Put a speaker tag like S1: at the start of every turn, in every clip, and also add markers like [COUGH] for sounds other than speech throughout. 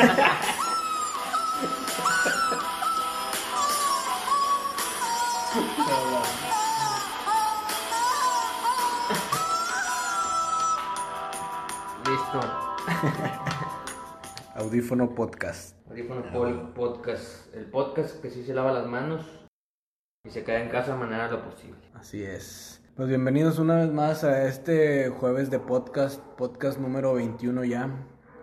S1: Listo.
S2: Audífono podcast.
S1: Audífono Pol Podcast. El podcast que sí se lava las manos y se queda en casa de manera lo posible.
S2: Así es. Pues bienvenidos una vez más a este jueves de podcast, podcast número 21 ya.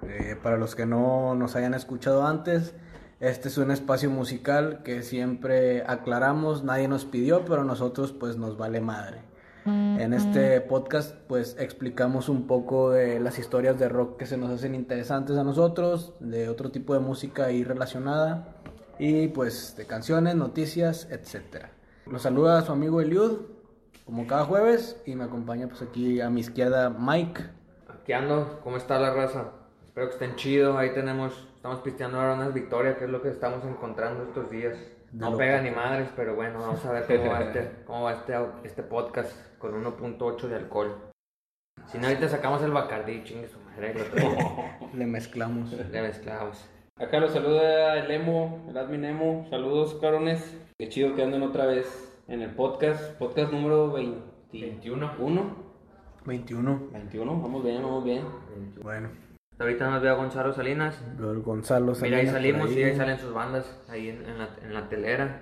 S2: Eh, para los que no nos hayan escuchado antes, este es un espacio musical que siempre aclaramos, nadie nos pidió, pero a nosotros pues nos vale madre. En este podcast pues explicamos un poco de las historias de rock que se nos hacen interesantes a nosotros, de otro tipo de música ahí relacionada y pues de canciones, noticias, etcétera. Los saluda su amigo Eliud, como cada jueves, y me acompaña pues aquí a mi izquierda Mike.
S1: Aquí ando, ¿cómo está la raza? Espero que estén chido. Ahí tenemos, estamos pisteando ahora unas victorias, que es lo que estamos encontrando estos días. No pega ni madres, pero bueno, vamos a ver cómo va este, [LAUGHS] cómo va este, este podcast con 1.8 de alcohol. Si no, ahorita sacamos el Bacardí, chingue su madre,
S2: Le mezclamos.
S1: le mezclamos.
S3: Acá los saluda el Emo, el admin Emo. Saludos, cabrones. Qué chido que anden otra vez en el podcast. Podcast número 21.
S1: 21.
S2: 21.
S3: 21, vamos bien, vamos bien.
S2: Bueno,
S1: Ahorita nos ve a Gonzalo Salinas.
S2: el Gonzalo
S1: Mira, ahí
S2: Salinas
S1: salimos
S2: ahí.
S1: y ahí salen sus bandas, ahí en, en la, en la telera.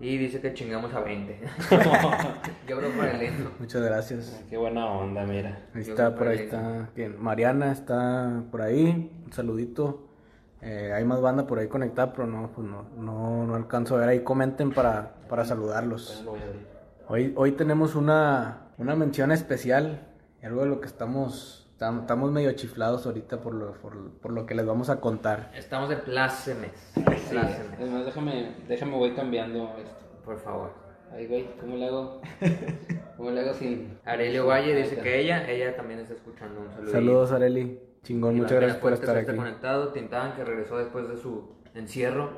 S1: Y dice que chingamos a 20. [LAUGHS] [LAUGHS] Yo creo por el intro.
S2: Muchas gracias.
S3: Qué buena onda, mira.
S2: Ahí está, por ahí está. ¿quién? Mariana está por ahí. Un saludito. Eh, hay más banda por ahí conectada, pero no, pues no, no, no alcanzo a ver. Ahí comenten para, para saludarlos.
S3: Abrir.
S2: Hoy, hoy tenemos una, una mención especial. Algo de lo que estamos, tam- estamos medio chiflados ahorita por lo, por, por lo que les vamos a contar.
S1: Estamos de plácemes.
S3: Sí,
S1: Plácemes,
S3: es más, déjame, déjame, voy cambiando esto.
S1: por favor.
S3: Ahí, güey, ¿cómo le hago? [LAUGHS] ¿Cómo le hago sin...?
S1: Arelio Valle dice que ella, ella también está escuchando un saludo.
S2: Saludos, Areli. Chingón, muchas gracias por estar aquí.
S1: conectado. Tintán, que regresó después de su encierro.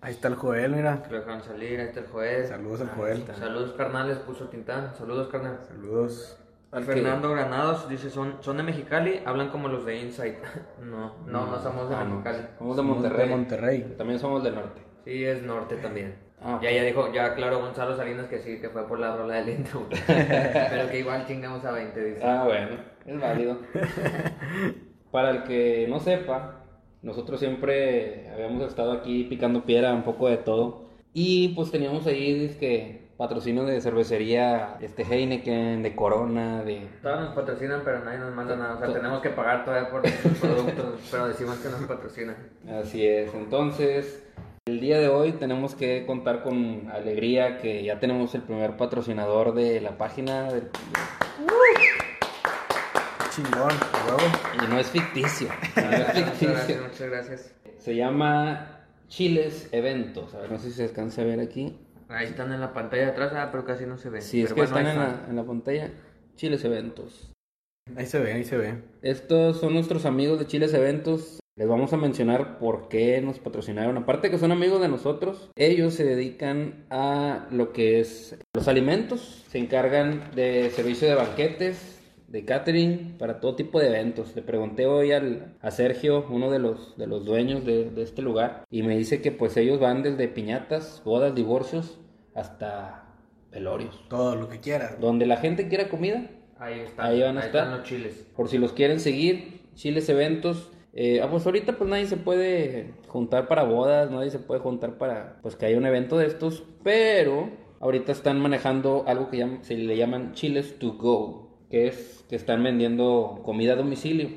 S2: Ahí está el Joel, mira.
S1: Que lo dejaron salir. Ahí está el Joel.
S2: Saludos al Joel.
S1: Saludos, carnales, puso Tintán. Saludos, carnal.
S2: Saludos.
S3: Al
S1: Fernando Granados dice, son, son de Mexicali, hablan como los de Insight. [LAUGHS] no, no, no somos de
S3: Ah, no.
S1: Mexicali.
S3: Somos de
S2: Somos
S3: Monterrey.
S2: de Monterrey.
S3: También somos del norte.
S1: Sí, es norte también.
S3: Ah,
S1: ya, ya dijo, ya claro Gonzalo Salinas que sí, que fue por la rola del intro. [LAUGHS] Pero que igual chingamos a 20, dice.
S3: Ah, bueno, es válido. Para el que no sepa, nosotros siempre habíamos estado aquí picando piedra, un poco de todo. Y pues teníamos ahí que patrocinio de cervecería, este Heineken, de Corona, de...
S1: Todos nos patrocinan, pero nadie nos manda nada. O sea, tenemos que pagar todavía por nuestros [LAUGHS] productos, pero decimos que nos patrocinan.
S3: Así es, entonces el día de hoy tenemos que contar con alegría que ya tenemos el primer patrocinador de la página del-
S2: Chingón, huevo.
S3: y no es ficticio, no es
S1: Muchas
S3: ficticio.
S1: gracias, muchas gracias.
S3: Se llama Chiles Eventos. A ver, no sé si se alcanza a ver aquí.
S1: Ahí están en la pantalla de atrás, ah, pero casi no se ven.
S3: Sí, es
S1: Pero
S3: que
S1: bueno,
S3: están en la, en la pantalla. Chiles Eventos.
S2: Ahí se ve, ahí se ve.
S3: Estos son nuestros amigos de Chiles Eventos. Les vamos a mencionar por qué nos patrocinaron. Aparte que son amigos de nosotros, ellos se dedican a lo que es los alimentos. Se encargan de servicio de banquetes, de catering, para todo tipo de eventos. Le pregunté hoy al, a Sergio, uno de los, de los dueños de, de este lugar, y me dice que pues ellos van desde piñatas, bodas, divorcios, hasta velorios.
S2: Todo lo que quieras.
S3: Donde la gente quiera comida,
S1: Ahí están,
S3: Ahí van a estar.
S1: están los chiles.
S3: por si los quieren seguir, Chiles Eventos. Eh, ah, pues ahorita pues nadie se puede juntar para bodas, nadie se puede juntar para pues que haya un evento de estos, pero ahorita están manejando algo que llam- se le llaman Chiles to go, que es que están vendiendo comida a domicilio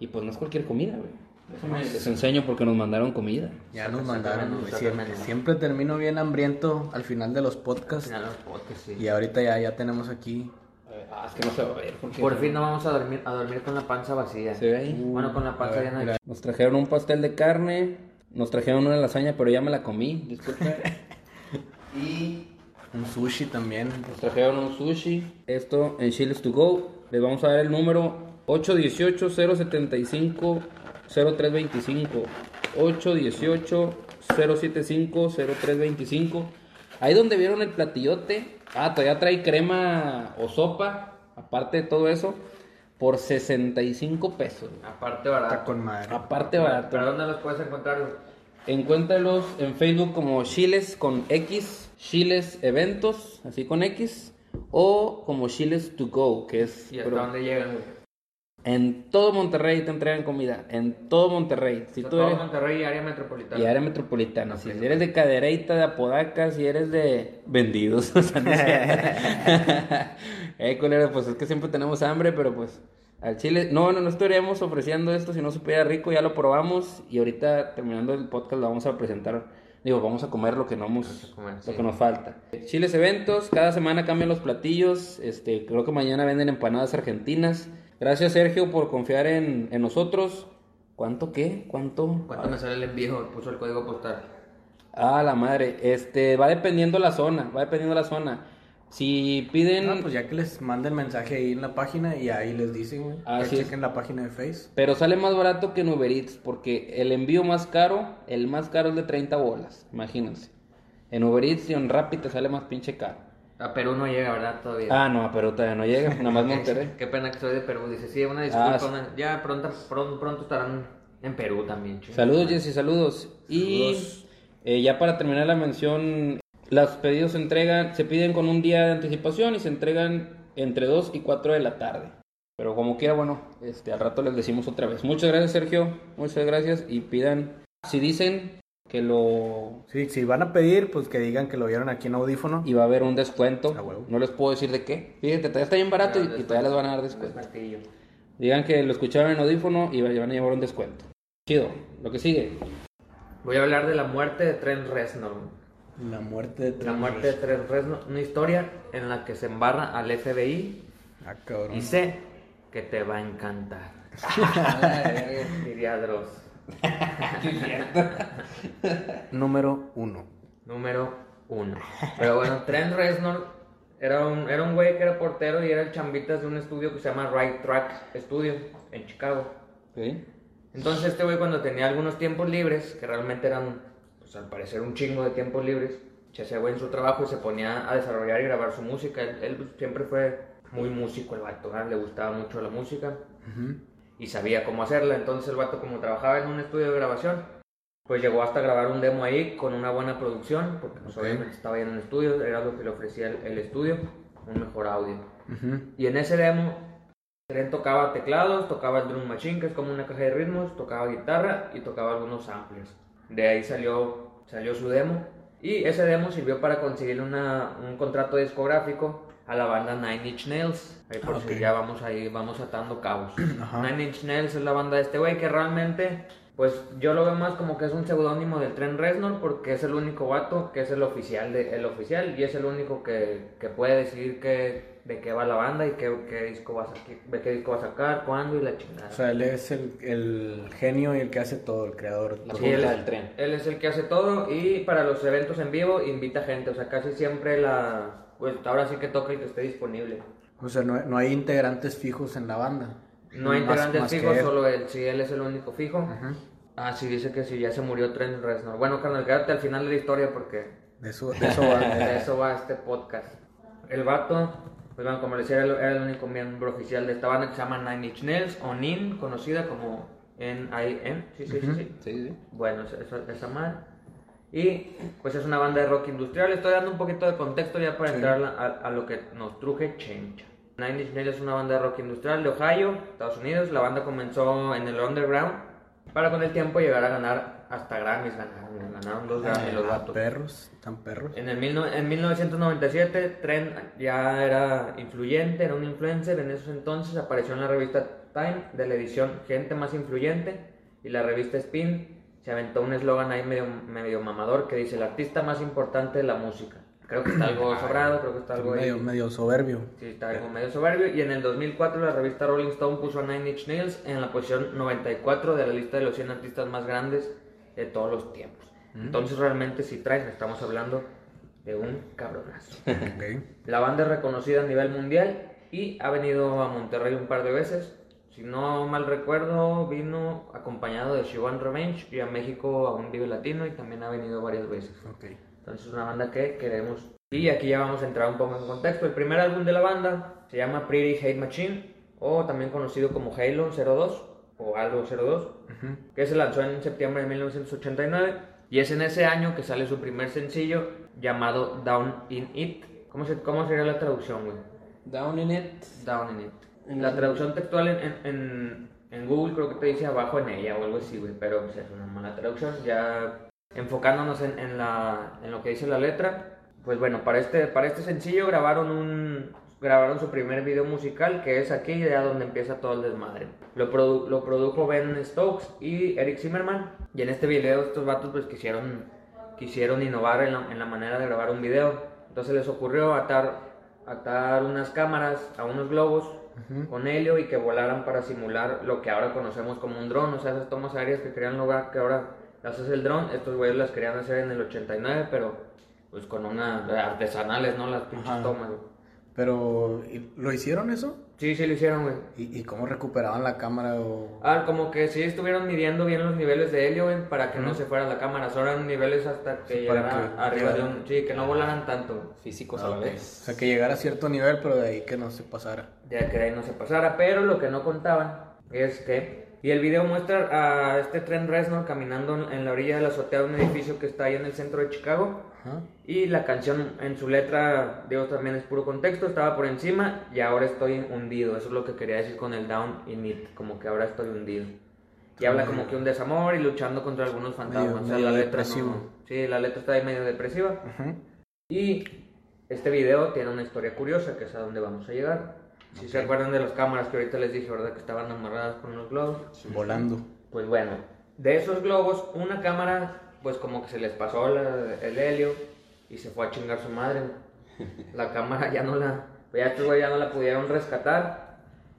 S3: y pues no es cualquier comida, güey. Déjame les enseño porque nos mandaron comida.
S2: Ya nos mandaron, güey. Siempre, termino bien hambriento al final de los podcasts.
S1: Final de los podcasts, sí.
S2: Y ahorita ya, ya tenemos aquí.
S3: Eh, Ah, es que no se va a ver. porque-
S1: Por fin no vamos a dormir, a dormir con la panza vacía.
S3: ¿Se ve ahí?
S1: Bueno, con la panza llena de.
S3: Nos trajeron un pastel de carne, nos trajeron una lasaña, pero ya me la comí, disculpe. [LAUGHS] y
S2: Un sushi también.
S3: nos trajeron un sushi. Esto en Chiles to Go. Les vamos a dar el número 818-075-0325. 818-075-0325. Ahí donde vieron el platillote. Ah, todavía trae crema o sopa. Aparte de todo eso. por 65 pesos.
S1: Aparte
S2: Está
S1: barato.
S2: con madre.
S3: Aparte barato.
S1: ¿Pero dónde los puedes encontrar?
S3: Encuéntralos en Facebook como Chiles con X, Chiles Eventos, así con X, o como Chiles to Go, que es
S1: ¿Y hasta
S3: pero
S1: dónde llegan? güey?
S3: en todo Monterrey te entregan comida, en todo Monterrey. Si
S1: O sea,
S3: tú
S1: todo
S3: eres
S1: Monterrey y área metropolitana.
S3: y área metropolitana, si eres de Cadereyta, de Apodaca, si eres de vendidos, [LAUGHS] o sea, no sé. [LAUGHS] eh, culero, pues es que siempre tenemos hambre, pero pues al chile, no, no, no estaríamos ofreciendo esto si no supiera rico, ya lo probamos y ahorita terminando el podcast lo vamos a presentar, digo, vamos a comer lo que no hemos,
S1: comer,
S3: lo
S1: sí.
S3: que nos falta. Chiles eventos, cada semana cambian los platillos, este, creo que mañana venden empanadas argentinas. Gracias Sergio por confiar en, en nosotros. ¿Cuánto qué? ¿Cuánto?
S1: ¿Cuánto me sale el envío? Puso el código postal.
S3: Ah, la madre. Este, va dependiendo la zona, va dependiendo la zona. Si piden,
S2: Ah, pues ya que les manden mensaje ahí en la página y ahí les dicen, güey.
S3: Así
S2: que
S3: es.
S2: chequen la página de Face.
S3: pero sale más barato que en Uber Eats, porque el envío más caro, el más caro es de 30 bolas, imagínense. En Uber Eats y en Rappi te sale más pinche caro.
S1: A Perú no llega, ¿verdad? Todavía.
S3: Ah, no, pero todavía no llega, nada más Monterrey. [LAUGHS]
S1: Qué pena que soy de Perú. Dice, sí, una disculpa.
S3: Ah, sí.
S1: una- Ya pronto, pronto, pronto estarán en Perú también. chinga.
S3: Saludos, Jessy, saludos. Y
S2: Saludos.
S3: eh, ya para terminar la mención, los pedidos se entregan, se piden con un día de anticipación y se entregan entre 2 y 4 de la tarde. Pero como quiera, bueno, este, al rato les decimos otra vez. Muchas gracias, Sergio. Muchas gracias. Y pidan, si dicen que lo...
S2: Sí, si van a pedir, pues que digan que lo vieron aquí en audífono.
S3: Y va a haber un descuento.
S2: A huevo.
S3: No les puedo decir de qué. Fíjate, todavía está bien barato y, y todavía les van a dar descuento. Digan que lo escucharon en audífono y van a llevar un descuento. Chido. Lo que sigue.
S1: Voy a hablar de la muerte de Trent Reznor.
S2: La muerte de
S1: La
S2: Trent
S1: muerte de Trent Reznor. Una historia en la que se embarra al FBI
S2: Ah, cabrón.
S1: y sé que te va a encantar. [LAUGHS] Diría Dross. [LAUGHS]
S2: Número uno.
S1: Número uno. Pero bueno, Trent Reznor era un, era un güey que era portero y era el chambitas de un estudio que se llama Right Track Studio en Chicago.
S3: ¿Ok?
S1: Entonces este güey cuando tenía algunos tiempos libres, que realmente eran, pues al parecer un chingo de tiempos libres, se hacía güey en su trabajo y se ponía a desarrollar y grabar su música. Él, él, siempre fue muy músico el vato, le gustaba mucho la música y sabía cómo hacerla. Entonces el vato como trabajaba en un estudio de grabación, pues llegó hasta grabar un demo ahí con una buena producción, porque pues,
S2: Ok.
S1: obviamente estaba ahí en un estudio, era lo que le ofrecía el, el estudio, un mejor audio. Y en ese demo, Trent tocaba teclados, tocaba el drum machine, que es como una caja de ritmos, tocaba guitarra y tocaba algunos samplers. De ahí salió, salió su demo. Y ese demo sirvió para conseguir una, un contrato discográfico a la banda Nine Inch Nails. Ahí por
S2: Ah,
S1: si ya vamos ahí, vamos atando cabos. [CLEARS THROAT]
S2: Ajá.
S1: Nine Inch Nails es la banda de este güey que realmente, pues yo lo veo más como que es un seudónimo del Trent Reznor porque es el único vato que es el oficial, de, el oficial y es el único que, que puede decidir qué, de qué va la banda y qué, qué disco va a sacar, de qué disco va a sacar, cuándo y la chingada.
S2: O sea, él es el, el genio y el que hace todo, el creador.
S3: La.
S1: Sí, él,
S3: del tren.
S1: él es el que hace todo y para los eventos en vivo invita gente, o sea, casi siempre la... Pues ahora sí que toca el que esté disponible.
S2: O sea, no, no hay integrantes fijos en la banda.
S1: No hay integrantes
S2: más
S1: fijos,
S2: él.
S1: solo él. Sí, él es el único fijo.
S2: Ujú.
S1: Ah, sí, dice que sí, ya se murió Trent Reznor. Bueno, carnal, quédate al final de la historia porque
S2: De eso, de eso va. [LAUGHS]
S1: de eso va este podcast. El vato, pues bueno, como les decía, era el- único miembro oficial de esta banda que se llama Nine Inch Nails, o NIN, conocida como N-I-N. Sí, sí, sí, sí.
S3: Sí, sí.
S1: Bueno, esa, esa, madre. Y pues es una banda de rock industrial. Estoy dando un poquito de contexto ya para
S2: Sí.
S1: entrar a, a lo que nos truje Change. Nine Inch Nails es una banda de rock industrial de Ohio, Estados Unidos. La banda comenzó en el underground para con el tiempo llegar a ganar hasta Grammys. Ganaron, ganaron dos Grammys los
S2: Ah,
S1: vatos.
S2: perros, tan perros.
S1: En, el mil no- en 1997, Trent ya era influyente, era un influencer. En esos entonces apareció en la revista Time de la edición Gente Más Influyente y la revista Spin se aventó un eslogan ahí medio, medio mamador que dice el artista más importante de la música. Creo que está [CLEARS THROAT] algo sobrado, creo que está algo ahí.
S2: medio, medio soberbio.
S1: Sí, está algo medio soberbio. Y en el 2004 la revista Rolling Stone puso a Nine Inch Nails en la posición 94 de la lista de los 100 artistas más grandes de todos los tiempos. Entonces realmente si traen, estamos hablando de un cabronazo. [LAUGHS]
S2: Ok.
S1: La banda es reconocida a nivel mundial y ha venido a Monterrey un par de veces. Si no mal recuerdo, vino acompañado de Shivan Revenge y a México a un Vive Latino y también ha venido varias veces.
S2: Ok.
S1: Entonces es una banda que queremos. Y aquí ya vamos a entrar un poco en contexto. El primer álbum de la banda se llama Pretty Hate Machine. o también conocido como Halo 02 o algo 02, que se lanzó en septiembre de 1989 y es en ese año que sale su primer sencillo llamado Down in It. ¿Cómo, se, cómo sería la traducción, güey?
S3: Down in it.
S1: Down in It. La traducción textual en, en, en, en Google creo que te dice abajo en ella o algo así, güey, pero pues, es una mala traducción. Ya enfocándonos en, en, la, en lo que dice la letra, pues bueno, para este, para este sencillo grabaron un, grabaron su primer video musical, que es aquí, ya donde empieza todo el desmadre. Lo, produ lo produjo Ben Stokes y Eric Zimmerman, y en este video estos vatos pues quisieron, quisieron innovar en la, en la manera de grabar un video. Entonces les ocurrió atar, atar unas cámaras a unos globos con helio y que volaran para simular lo que ahora conocemos como un dron, o sea, esas tomas aéreas que querían lograr que ahora las hace el dron, estos güeyes las querían hacer en el 89, pero pues con una artesanales, ¿no? Las pinches
S2: Ajá.
S1: tomas.
S2: Pero, ¿y- ¿lo hicieron eso?
S1: Sí, sí lo hicieron, güey.
S2: ¿Y, y cómo recuperaban la cámara? O...
S1: Ah, como que sí estuvieron midiendo bien los niveles de helio, güey, para que no se fuera la cámara. Solo eran niveles hasta que
S2: Sí,
S1: llegara
S2: que
S1: arriba de un... Sí, que no volaran tanto.
S3: Físicos
S2: Ah,
S3: a la
S2: ok.
S3: vez.
S2: O sea, que llegara a cierto nivel, pero de ahí que no se pasara.
S1: Ya que de ahí no se pasara. Pero lo que no contaban es que... Y el video muestra a este Trent Reznor caminando en la orilla de la azotea de un edificio que está ahí en el centro de Chicago.
S2: Ajá.
S1: Y la canción en su letra, digo, también es puro contexto, estaba por encima y ahora estoy hundido. Eso es lo que quería decir con el down in it, como que ahora estoy hundido. Y habla como que un desamor y luchando contra algunos fantasmas.
S2: Medio-
S1: o sea,
S2: medio
S1: la letra
S2: depresivo.
S1: no- Sí, la letra está ahí medio depresiva.
S2: Ajá.
S1: Y este video tiene una historia curiosa, que es a donde vamos a llegar. Si se acuerdan de las cámaras que ahorita les dije, ¿verdad? Que estaban amarradas con los globos.
S2: Volando.
S1: Pues bueno, de esos globos, una cámara, pues como que se les pasó la- el helio y se fue a chingar su madre. La cámara ya no la, pues ya estos ya no la pudieron rescatar.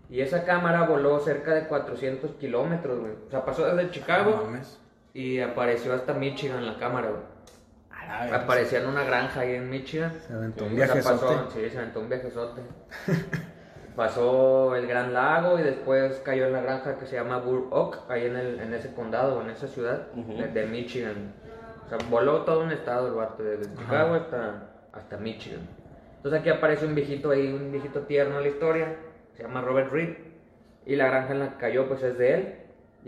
S1: Y esa cámara voló cerca de 400 kilómetros, güey. O sea, pasó desde
S2: No
S1: Chicago
S2: mames.
S1: y apareció hasta Michigan la cámara, güey. Aparecía en una granja ahí en Michigan.
S2: Se aventó un viajezote.
S1: Sí, se aventó un viajezote. [LAUGHS] Pasó el Gran Lago y después cayó en la granja que se llama Burr Oak, ahí en, el, en ese condado, en esa ciudad de, de Michigan. O sea, voló todo un estado el vato, desde Chicago hasta, hasta Michigan. Entonces aquí aparece un viejito ahí, un viejito tierno en la historia, se llama Robert Reed, y la granja en la que cayó pues es de él.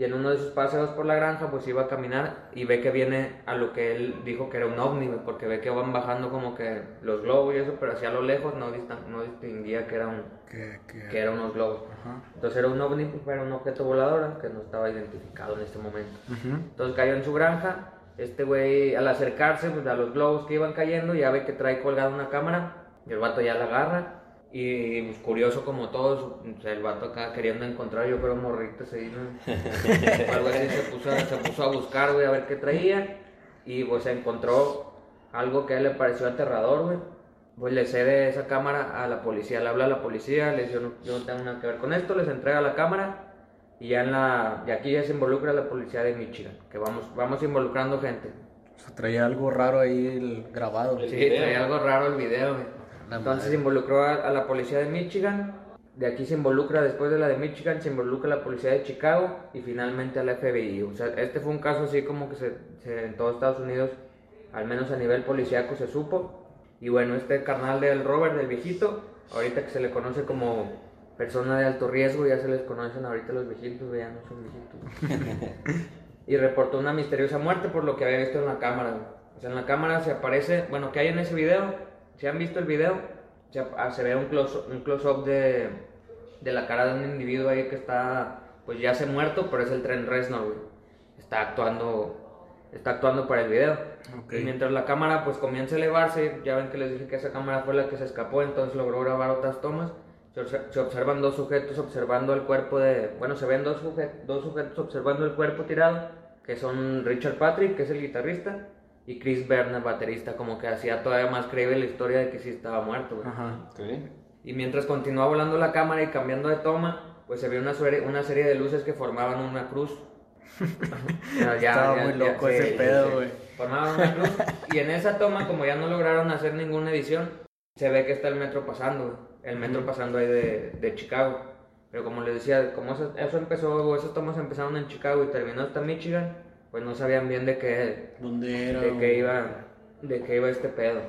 S1: Y en uno de sus paseos por la granja pues iba a caminar y ve que viene a lo que él dijo que era un ovni, porque ve que van bajando como que los globos y eso, pero hacia lo lejos no, no distinguía que, era un,
S2: Que,
S1: eran unos globos.
S2: Ajá.
S1: Entonces era un ovni, pues era un objeto volador que no estaba identificado en este momento. Entonces cayó en su granja. Este güey, al acercarse pues, a los globos que iban cayendo, ya ve que trae colgada una cámara. Y el vato ya la agarra. Y pues, curioso como todos, o sea, el vato acá queriendo encontrar, yo creo, morritas ahí, ¿no? [LAUGHS] O algo así, se puso, a- se puso a buscar, güey, a ver qué traía. Y pues encontró algo que a él le pareció aterrador, güey. Pues le cede esa cámara a la policía, le habla a la policía, le dice, yo no, yo no tengo nada que ver con esto, les entrega la cámara. Y ya en la, y aquí ya se involucra la policía de Michigan, que vamos, vamos involucrando gente.
S2: O sea, traía algo raro ahí el grabado.
S3: El
S1: Sí,
S3: video.
S1: traía algo raro el video, güey.
S2: La
S1: Entonces se involucró a, a la policía de Michigan, de aquí se involucra, después de la de Michigan, se involucra la policía de Chicago y finalmente a la FBI. O sea, este fue un caso así como que se, se- en todo Estados Unidos, al menos a nivel policíaco, se supo. Y bueno, este carnal del Robert, del viejito, ahorita que se le conoce como persona de alto riesgo, ya se les conocen ahorita los viejitos, ya no son viejitos. [LAUGHS] y reportó una misteriosa muerte por lo que había visto en la cámara. O sea, en la cámara se aparece, bueno, que hay en ese video, si han visto el video, se, ah, se ve un close- un close-up de, de la cara de un individuo ahí que está, pues ya se muerto, pero es el tren Reznor, güey. Está actuando, está actuando para el video.
S2: Ok.
S1: Y mientras la cámara pues comienza a elevarse, ya ven que les dije que esa cámara fue la que se escapó, entonces logró grabar otras tomas. Se, obse- se observan dos sujetos observando el cuerpo de, bueno, se ven dos, suje- dos sujetos observando el cuerpo tirado, que son Richard Patrick, que es el guitarrista, y Chris Berner, baterista, como que hacía todavía más creíble la historia de que sí estaba muerto. güey.
S2: Ajá.
S3: Ok.
S1: Y mientras continuaba volando la cámara y cambiando de toma, pues se vio una, serie- una serie de luces que formaban una cruz. [LAUGHS] Ya- ya-
S2: Estaba
S1: ya-
S2: muy
S1: ya-
S2: loco
S1: sí,
S2: ese
S1: sí,
S2: pedo,
S1: sí.
S2: güey.
S1: Formaban una cruz. Y en esa toma, como ya no lograron hacer ninguna edición, se ve que está el metro pasando, el metro pasando ahí de, de Chicago. Pero como les decía, como eso, eso empezó, esas tomas empezaron en Chicago y terminó hasta Michigan, pues no sabían bien de qué,
S2: ¿Dónde era?
S1: de qué iba, de qué iba este pedo.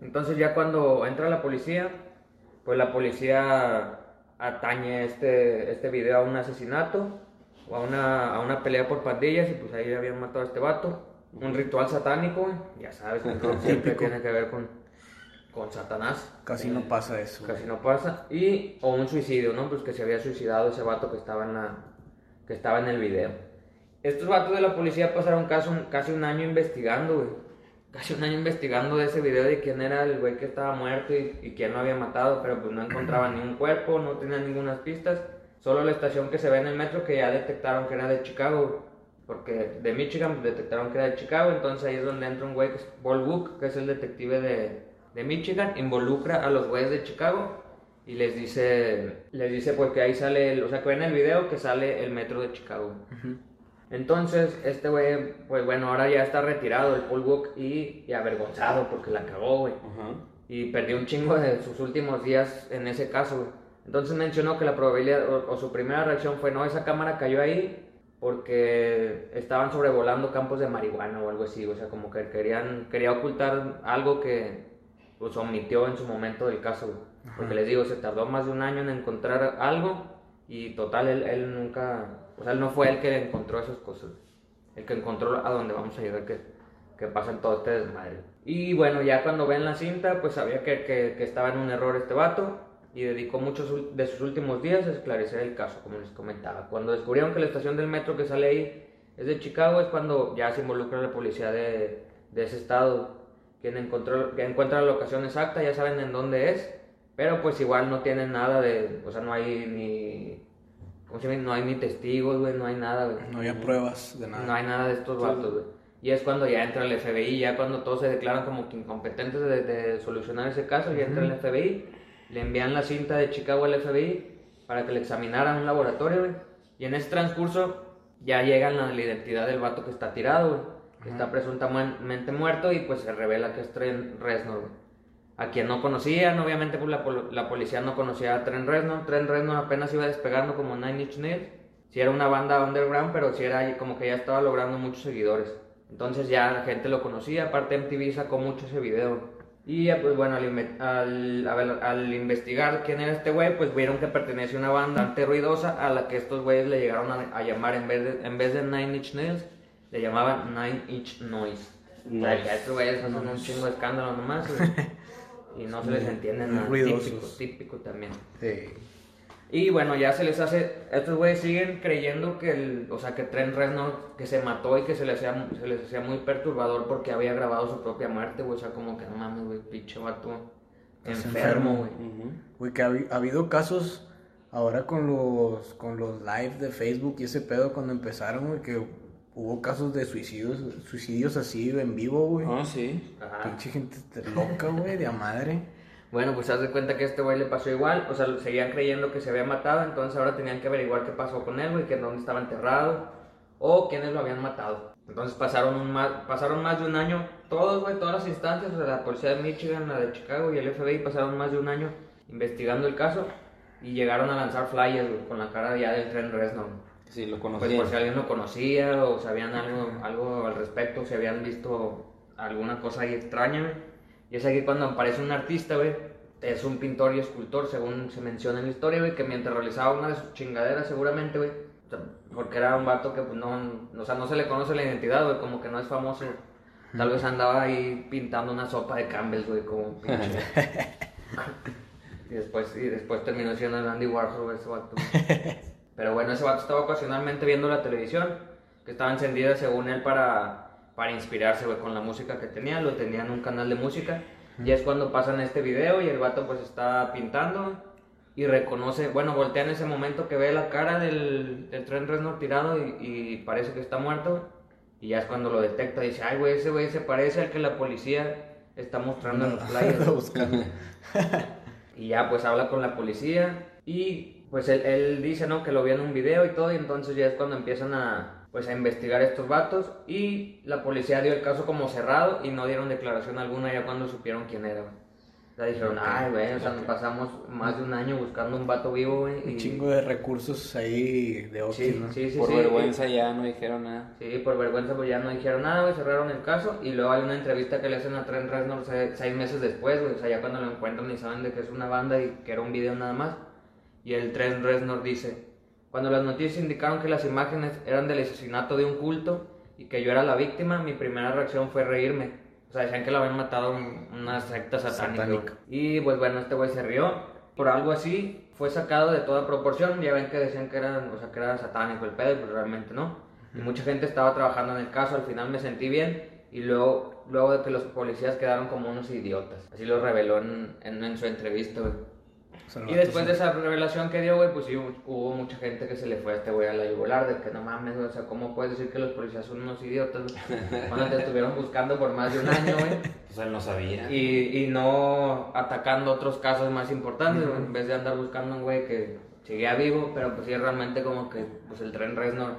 S1: Entonces ya cuando entra la policía, pues la policía atañe este, este video a un asesinato o a una, a una pelea por pandillas y pues ahí habían matado a este vato. Un ritual satánico, ya sabes, que siempre
S2: Típico.
S1: tiene que ver con, con Satanás.
S2: Casi no pasa eso.
S1: Casi no pasa. Y, o un suicidio, ¿no? Pues que se había suicidado ese vato que estaba en, la, que estaba en el video. Estos vatos de la policía pasaron casi un, casi un año investigando, güey. Casi un año investigando de ese video de quién era el güey que estaba muerto y, y quién lo había matado, pero pues no encontraban [CLEARS THROAT] ni un cuerpo, no tenían ninguna pistas. Solo la estación que se ve en el metro que ya detectaron que era de Chicago. Porque de Michigan pues, detectaron que era de Chicago, entonces ahí es donde entra un güey que es Paul Book, que es el detective de, de Michigan, involucra a los güeyes de Chicago y les dice, les dice porque ahí sale, el- o sea que ven el video que sale el metro de Chicago. Entonces, este güey, pues bueno, ahora ya está retirado el Paul y, y avergonzado porque la cagó, güey. Y perdió un chingo de sus últimos días en ese caso, güey. Entonces mencionó que la probabilidad, o, o su primera reacción fue, no, esa cámara cayó ahí porque estaban sobrevolando campos de marihuana o algo así, o sea, como que querían, quería ocultar algo que pues omitió en su momento del caso, güey. Porque les digo, se tardó más de un año en encontrar algo y total, él, él nunca, o sea, él no fue el que encontró esas cosas, el que encontró a donde vamos a llegar, que, que pasa en todo este desmadre. Y bueno, ya cuando ven la cinta, pues sabía que, que, estaba en un error este vato y dedicó muchos de sus últimos días a esclarecer el caso, como les comentaba. Cuando descubrieron que la estación del metro que sale ahí es de Chicago, es cuando ya se involucra la policía de, de ese estado, quien encontró, que encuentra la locación exacta, ya saben en dónde es, pero pues igual no tienen nada de, o sea, no hay ni, ¿cómo se llama? No hay ni testigos, güey, no hay nada, güey.
S2: No había pruebas de nada.
S1: No hay nada de estos vatos, güey. Y es cuando ya entra el FBI, ya cuando todos se declaran como que incompetentes de, de solucionar ese caso, ya entra el FBI, le envían la cinta de Chicago al FBI para que le examinaran un laboratorio, güey. Y en ese transcurso ya llegan a la identidad del vato que está tirado, güey. Que está presuntamente muerto y pues se revela que es Trent Reznor, güey. A quien no conocían, obviamente pues la, la policía no conocía a Trent Reznor. Trent Reznor apenas iba despegando como Nine Inch Nails. Si era una banda underground, pero si era ahí como que ya estaba logrando muchos seguidores. Entonces ya la gente lo conocía, aparte MTV sacó mucho ese video. Y pues bueno, al, al- al investigar quién era este güey, pues vieron que pertenecía a una banda bastante ruidosa a la que estos güeyes le llegaron a, a llamar en vez, de, en vez de Nine Inch Nails, le llamaban Nine Inch Noise. O sea, que estos güeyes hacen un chingo de escándalo nomás. [LAUGHS] Y no se les entiende nada.
S2: ruidosos.
S1: Típico, típico también.
S2: Sí.
S1: Y bueno, ya se les hace, estos güeyes siguen creyendo que el, o sea, que Trent Reznor, que se mató y que se les hacía, se les hacía muy perturbador porque había grabado su propia muerte, güey, o sea, como que no mames, güey, pinche vato enfermo,
S2: enfermo.
S1: güey.
S3: Ujú.
S2: Güey, que ha, ha habido casos ahora con los, con los live de Facebook y ese pedo cuando empezaron, güey, que hubo casos de suicidios, suicidios así en vivo, güey.
S3: Ah, sí.
S1: Ajá.
S2: Pinche gente loca, güey, de a madre.
S1: Bueno, pues haz de cuenta que a este güey le pasó igual, o sea, seguían creyendo que se había matado, entonces ahora tenían que averiguar qué pasó con él, güey, que dónde estaba enterrado, o quiénes lo habían matado. Entonces pasaron, un más, pasaron más de un año, todos, güey, todas las instancias, o sea, la policía de Michigan, la de Chicago y el FBI pasaron más de un año investigando el caso y llegaron a lanzar flyers, güey, con la cara ya del tren Reznor.
S3: Sí, lo
S1: Pues
S3: conocí.
S1: por si alguien lo conocía o sabían algo, algo al respecto, si habían visto alguna cosa ahí extraña, güey. Y es aquí cuando aparece un artista, güey. Es un pintor y escultor, según se menciona en la historia, güey, que mientras realizaba una de sus chingaderas, seguramente, güey, porque era un vato que, pues, no, o sea, no se le conoce la identidad, güey, como que no es famoso. Tal vez andaba ahí pintando una sopa de Campbell, güey, como un pinche. [LAUGHS] y, después, y después terminó siendo el Andy Warhol, ese vato. [LAUGHS] Pero bueno, ese vato estaba ocasionalmente viendo la televisión, que estaba encendida según él para, para inspirarse, güey, con la música que tenía, lo tenía en un canal de música. Y es cuando pasan este video y el vato pues está pintando y reconoce, bueno, voltea en ese momento que ve la cara del, del tren Reznor tirado y, y parece que está muerto. Y ya es cuando lo detecta y dice, ay, güey, ese güey se parece al que la policía está mostrando en los [LAUGHS] flyers.
S2: Buscando. [LAUGHS]
S1: Y ya pues habla con la policía y pues él, él dice, ¿no? Que lo vio en un video y todo y entonces ya es cuando empiezan a, pues a investigar estos vatos y la policía dio el caso como cerrado y no dieron declaración alguna ya cuando supieron quién era. güey. O sea, dijeron, ay, güey, o sea, nos pasamos más de un año buscando un vato vivo, güey.
S2: Un
S1: y-
S2: chingo de recursos ahí de Oki,
S1: Sí,
S2: ¿no?
S1: sí, sí,
S3: Por
S1: sí.
S3: vergüenza ya no dijeron nada.
S1: Sí, por vergüenza pues ya no dijeron nada, güey, cerraron el caso y luego hay una entrevista que le hacen a Trent Reznor se- seis meses después, güey, o sea, ya cuando lo encuentran y saben de que es una banda y que era un video nada más. Y el Trent Reznor dice, cuando las noticias indicaron que las imágenes eran del asesinato de un culto y que yo era la víctima, mi primera reacción fue reírme. O sea, decían que lo habían matado una secta satánica.
S2: Satánica.
S1: Y pues bueno, este güey se rió. Por algo así, fue sacado de toda proporción. Ya ven que decían que era, o sea, que era satánico el pedo, pero realmente no. Y mucha gente estaba trabajando en el caso. Al final me sentí bien. Y luego, luego de que los policías quedaron como unos idiotas. Así lo reveló en, en, en su entrevista, güey.
S2: O
S1: Y después de esa revelación que dio, güey, pues sí, hubo mucha gente que se le fue a este güey a la yugular, de que no mames, güey, o sea, ¿cómo puedes decir que los policías son unos idiotas? Cuando te estuvieron buscando por más de un año, güey,
S3: Pues él no sabía.
S1: y, y no atacando otros casos más importantes, en vez de andar buscando a un güey que seguía vivo, pero pues sí, realmente como que, pues el tren Reznor,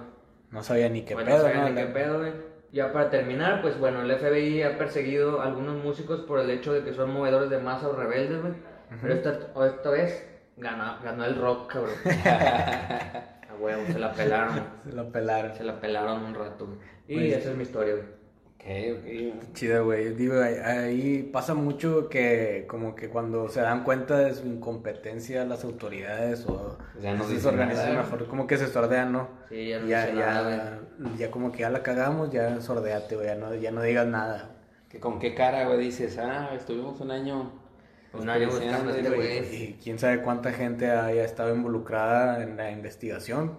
S2: No sabía ni qué
S1: pues,
S2: pedo,
S1: no sabía
S2: ¿no?
S1: ni qué pedo, güey. Ya para terminar, pues bueno, el FBI ha perseguido a algunos músicos por el hecho de que son movedores de masa o rebeldes, güey. Pero esta, o esta vez ganó, ganó el rock, cabrón. [LAUGHS] a huevo, se la pelaron.
S2: Se lo pelaron.
S1: Se la pelaron un rato, güey. Y
S2: Oye.
S1: esa es mi historia, güey.
S3: Ok, ok.
S2: Chido, güey. Digo, ahí, ahí pasa mucho que como que cuando se dan cuenta de su incompetencia las autoridades o
S3: Ya no
S2: organizaciones
S3: nada.
S2: mejor como que se sordean, ¿no?
S1: Sí, ya no
S2: ya, ya,
S1: nada,
S2: ya como que ya la cagamos, ya sordeate, güey, ya no, ya no digas nada.
S3: Que con qué cara, güey, dices, ah, estuvimos un año.
S1: Un año buscando a este güey.
S2: Y quién sabe cuánta gente haya estado involucrada en la investigación.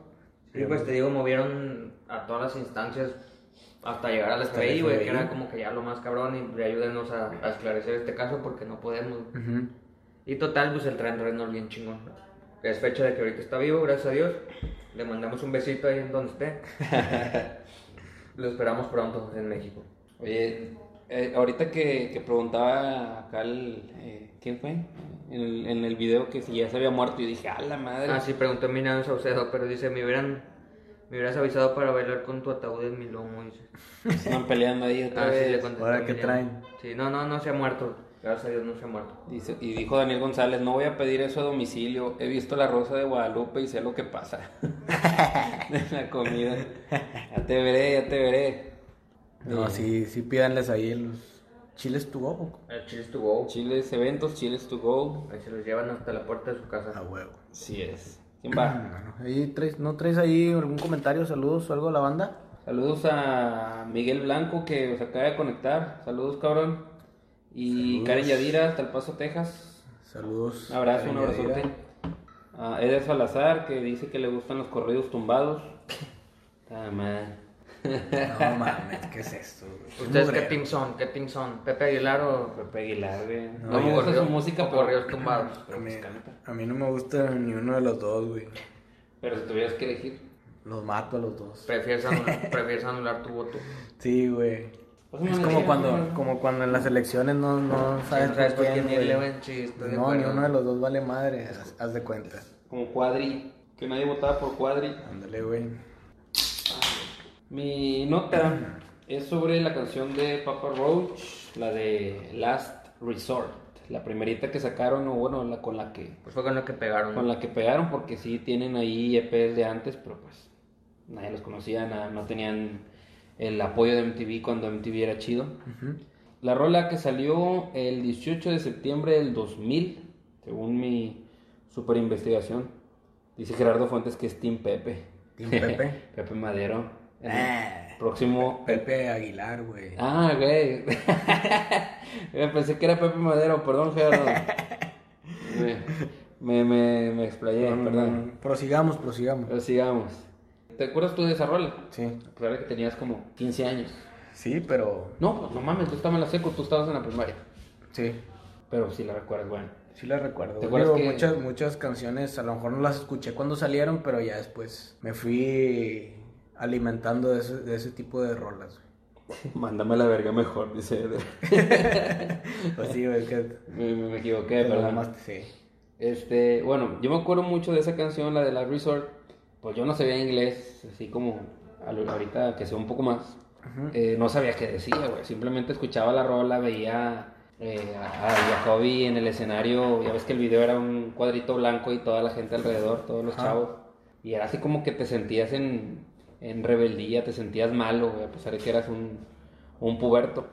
S1: Sí, pues te digo, movieron a todas las instancias hasta llegar al FBI, güey, que era como que ya lo más cabrón y ayúdenos a, a esclarecer este caso porque no podemos.
S2: Ujú.
S1: Y total, pues el tren Reznor bien chingón. Es fecha de que ahorita está vivo, gracias a Dios. Le mandamos un besito ahí en donde esté. [LAUGHS] Lo esperamos pronto en México.
S3: Oye, eh, ahorita que, que preguntaba acá el. eh, ¿Quién fue? En el, en el video que si ya se había muerto y dije, a la madre.
S1: Ah, sí, preguntó Minano Saucedo, pero dice, me hubieran... Me hubieras avisado para bailar con tu ataúd en mi lomo, dice.
S3: Están peleando ahí otra
S1: Ah, sí, le
S3: vez.
S2: Ahora, ¿qué
S1: Emiliano.
S2: traen?
S1: Sí, no, no, no se ha muerto. Gracias a Dios no se ha muerto.
S3: Dice- y dijo Daniel González, no voy a pedir eso a domicilio. He visto la rosa de Guadalupe y sé lo que pasa. [LAUGHS] la comida. Ya te veré, ya te veré.
S2: No, sí, sí pídanles ahí los chiles tu go.
S1: El Chiles to go.
S3: Chiles eventos, chiles to go.
S1: Ahí se los llevan hasta la puerta de su casa.
S2: A huevo.
S3: Sí es. ¿Quién va?
S2: Bueno, ahí traes, ¿no traes ahí algún comentario, saludos o algo a la banda?
S3: Saludos a Miguel Blanco que se acaba de conectar. Saludos, cabrón. Y
S2: Saludos.
S3: Karen Yadira, hasta El Paso, Texas.
S2: Saludos.
S3: Un abrazo, un abrazote. A Eder Salazar que dice que le gustan los corridos tumbados. [LAUGHS] Está mal.
S2: No mames, ¿qué es esto? güey?
S1: ¿Ustedes qué team son? ¿Qué team son? ¿Pepe Aguilar o
S3: Pepe Aguilar, güey.
S2: No,
S3: No, me gusta su música, pero-
S1: corridos tumbados. [CLEARS THROAT]
S2: A mí,
S3: pues
S2: a mí no me gusta ni uno de los dos, güey.
S3: Pero si tuvieras que elegir.
S2: Los mato a los dos.
S1: ¿Prefieres anular, [LAUGHS] prefieres anular tu voto?
S2: Sí, güey.
S3: Pues
S2: Es como cuando,
S3: ¿no?
S2: como cuando en las elecciones no, no sabes,
S1: por quién
S2: güey.
S1: De
S2: No, ni uno de los dos vale madre, haz, haz de cuenta.
S3: Como Cuadri. Que nadie votaba por Cuadri.
S2: Ándale, güey.
S3: Mi nota es sobre la canción de Papa Roach, la de Last Resort. La primerita que sacaron, o bueno, la con la que
S1: Pues fue con lo que pegaron.
S3: con la que pegaron, porque sí tienen ahí EPs de antes, pero pues nadie los conocía, na- no tenían el apoyo de MTV cuando MTV era chido. La rola que salió el 18 de septiembre del 2000, según mi super investigación, dice Gerardo Fuentes que es Team Pepe.
S2: Team Pepe. [LAUGHS]
S3: Pepe Madero. El
S2: Ah,
S3: próximo...
S2: Pepe Aguilar, güey.
S3: Ah, güey. [LAUGHS] Eh, Pensé que era Pepe Madero, perdón, Gerardo. Me, me, me, explayé,
S2: No,
S3: perdón.
S2: no. Prosigamos, prosigamos.
S3: Pero sigamos. ¿Te acuerdas tú de esa rola?
S2: Sí.
S3: A pesar de que tenías como 15 años.
S2: Sí, pero.
S3: No, pues no mames, tú estabas en la seco, tú estabas en la primaria.
S2: Sí.
S3: Pero sí la recuerdas, bueno.
S2: Sí la recuerdo.
S3: ¿Te acuerdas
S2: Digo,
S3: que-
S2: muchas, muchas canciones, a lo mejor no las escuché cuando salieron, pero ya después me fui alimentando de ese, de ese tipo de rolas. [LAUGHS]
S3: Mándame la verga mejor, dice. [LAUGHS]
S2: Pues sí, güey, que
S3: me, me- equivoqué, perdón.
S2: sí.
S3: Este, bueno, yo me acuerdo mucho de esa canción, la de la Resort. Pues yo no sabía inglés, así como ahorita que sé un poco más. Eh, no sabía qué decía, güey. Simplemente escuchaba la rola, veía eh, a, a Jacoby en el escenario. Ya ves que el video era un cuadrito blanco y toda la gente alrededor, todos los
S2: Ajá.
S3: chavos. Y era así como que te sentías en, en rebeldía, te sentías malo, a pesar de que eras un, un puberto.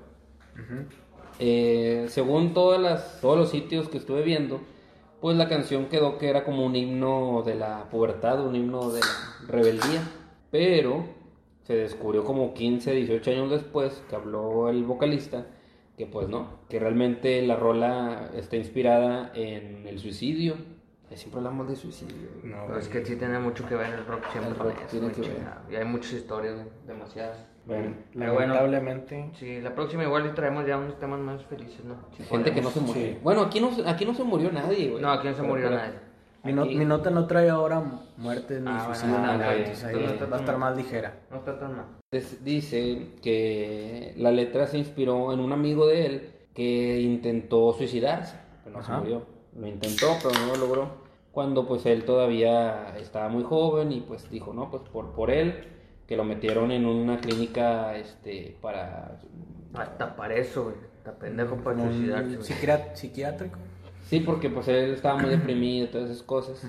S3: Eh, según todas las, todos los sitios que estuve viendo, pues la canción quedó que era como un himno de la pubertad, un himno de la rebeldía. Pero se descubrió como 15, 18 años después que habló el vocalista que pues no, que realmente la rola está inspirada en el suicidio. Siempre hablamos de suicidio.
S1: No, Pero es que sí tiene mucho que ver el rock siempre
S3: El rock tiene que ver.
S1: Y hay muchas historias, demasiadas.
S3: Bueno,
S1: Pero bueno,
S2: Lamentablemente.
S1: Sí, la próxima igual le traemos ya unos temas más felices, ¿no? Si
S3: gente que no se
S1: podemos.
S3: murió.
S2: sí.
S3: Bueno, aquí no, aquí no se murió nadie, güey.
S1: No, aquí no se
S3: Pero-
S1: murió
S3: pero-
S1: nadie.
S2: Mi, no- mi nota no trae ahora muerte ni
S1: Ah, bueno,
S2: suicidio,
S3: ah,
S2: nada. ahí va a estar más ligera.
S1: No está tan mal.
S3: Dice que la letra se inspiró en un amigo de él que intentó suicidarse, pero no
S2: Ajá.
S3: se murió. Lo intentó, pero no lo logró. Cuando pues él todavía estaba muy joven y pues dijo, no, pues por, por él, que lo metieron en una clínica este, para...
S1: Hasta para eso, güey. Está pendejo para suicidarse,
S2: psiquiátrico.
S3: Sí, porque pues él estaba muy deprimido y todas esas cosas.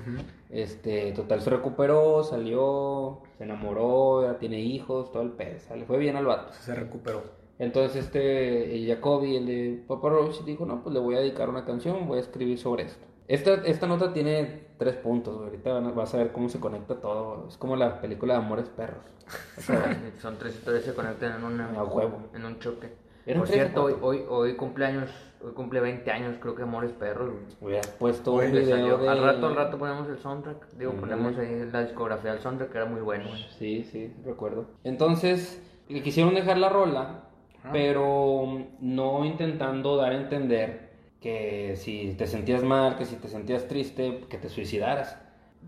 S3: Este, total se recuperó, salió, se enamoró, ya tiene hijos, todo el pedo, le fue bien al vato.
S2: Se recuperó.
S3: Entonces este el Jacoby, el de Papa Roach, dijo, no, pues le voy a dedicar una canción, voy a escribir sobre esto. Esta, esta nota tiene tres puntos, güey. ahorita vas a ver cómo se conecta todo. Es como la película de Amores Perros. [LAUGHS] O sea,
S1: Son tres historias que se conectan en, una,
S3: A huevo.
S1: en un choque. Por cierto, hoy, hoy, hoy cumpleaños, hoy cumple 20 años, creo que Amores Perros, güey.
S3: hubieras puesto
S2: Oye,
S3: un
S1: Le
S3: video
S1: salió-
S3: de...
S1: Al rato, al rato ponemos el soundtrack. Digo, ponemos ahí la discografía del soundtrack, que era muy bueno, güey.
S3: Sí, sí, recuerdo. Entonces, le quisieron dejar la rola, pero no intentando dar a entender que si te sentías mal, que si te sentías triste, que te suicidaras.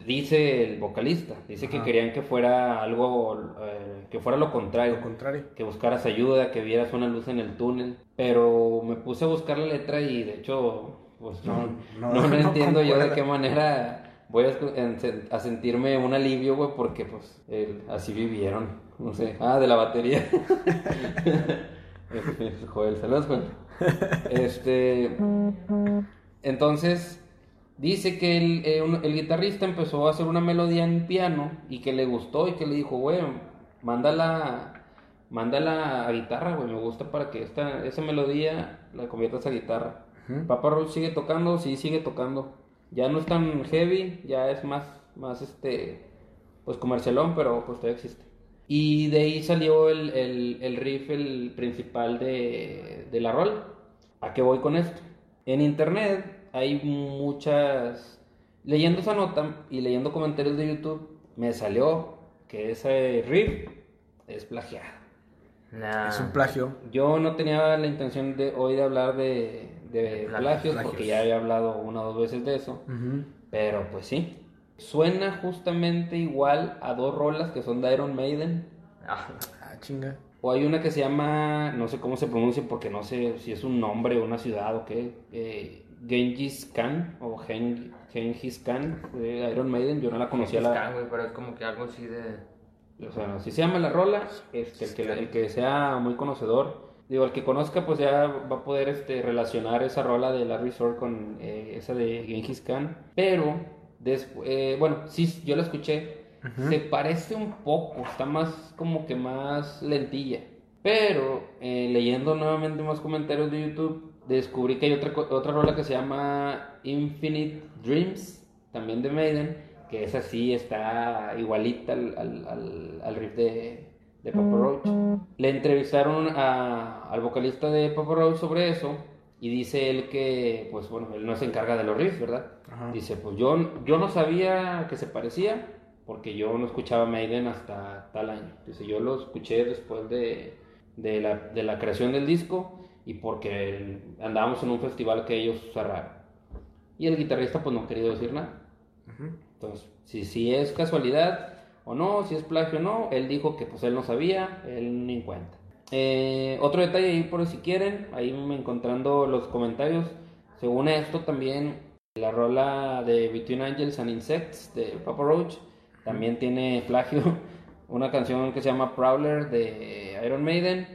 S3: Dice el vocalista, dice que querían que fuera algo, eh, que fuera lo contrario,
S2: Lo contrario.
S3: que buscaras ayuda, que vieras una luz en el túnel. Pero me puse a buscar la letra y de hecho, pues no,
S2: No,
S3: no,
S2: no,
S3: no
S2: no
S3: entiendo yo de qué manera voy a sentirme un alivio, güey, porque pues el- así vivieron. No sé, ah, de la batería. [LAUGHS] Este, Joel, saludos, Joel. Este, entonces, dice que el, eh, un- el guitarrista empezó a hacer una melodía en piano y que le gustó y que le dijo, güey, mándala, mándala a guitarra, güey, me gusta para que esta, esa melodía la conviertas a guitarra. Papa Roach sigue tocando, sí, sigue tocando. Ya no es tan heavy, ya es más, más este, pues comercialón, pero pues todavía existe. Y de ahí salió el, el, el riff, el principal de, de la rola. ¿A qué voy con esto? En internet hay muchas... Leyendo esa nota y leyendo comentarios de YouTube, me salió que ese riff es plagiado.
S1: Nah.
S2: Es un plagio.
S3: Yo no tenía la intención de hoy de hablar de,
S1: plagios,
S3: porque ya había hablado una o dos veces de eso. Pero pues sí. Suena justamente igual a dos rolas que son de Iron Maiden.
S1: Ah,
S2: Ah, chinga.
S3: O hay una que se llama, no sé cómo se pronuncia porque no sé si es un nombre o una ciudad o qué. Eh, Genghis Khan o Gen- Genghis Khan de Iron Maiden. Yo no la conocía
S1: Está,
S3: la.
S1: güey, pero es como que algo así de.
S3: O sea, si se llama la rola, este, el, que, el que sea muy conocedor. Digo, el que conozca, pues ya va a poder este, relacionar esa rola de Larry Shore con eh, esa de Genghis Khan. Pero, después, bueno, sí, yo la escuché. Se parece un poco, está más como que más lentilla. Pero, eh, leyendo nuevamente más comentarios de YouTube, descubrí que hay otra, otra rola que se llama Infinite Dreams, también de Maiden, que esa sí está igualita al, al, al, al riff de, de Papa Roach. Le entrevistaron a- al vocalista de Papa Roach sobre eso y dice él que, pues bueno, él no se encarga de los riffs, ¿verdad?
S2: Ajá.
S3: Dice, pues yo, yo no sabía que se parecía porque yo no escuchaba Maiden hasta tal año. Dice, yo lo escuché después de, de, la, de la creación del disco y porque andábamos en un festival que ellos cerraron. Y el guitarrista pues no ha querido decir nada. Entonces, si, si es casualidad o no, si es plagio o no, él dijo que pues él no sabía, él ni en cuenta. Eh, otro detalle ahí por si quieren, ahí me encontrando los comentarios. Según esto también la rola de Between Angels and Insects de Papa Roach también tiene plagio. [LAUGHS] Una canción que se llama Prowler de Iron Maiden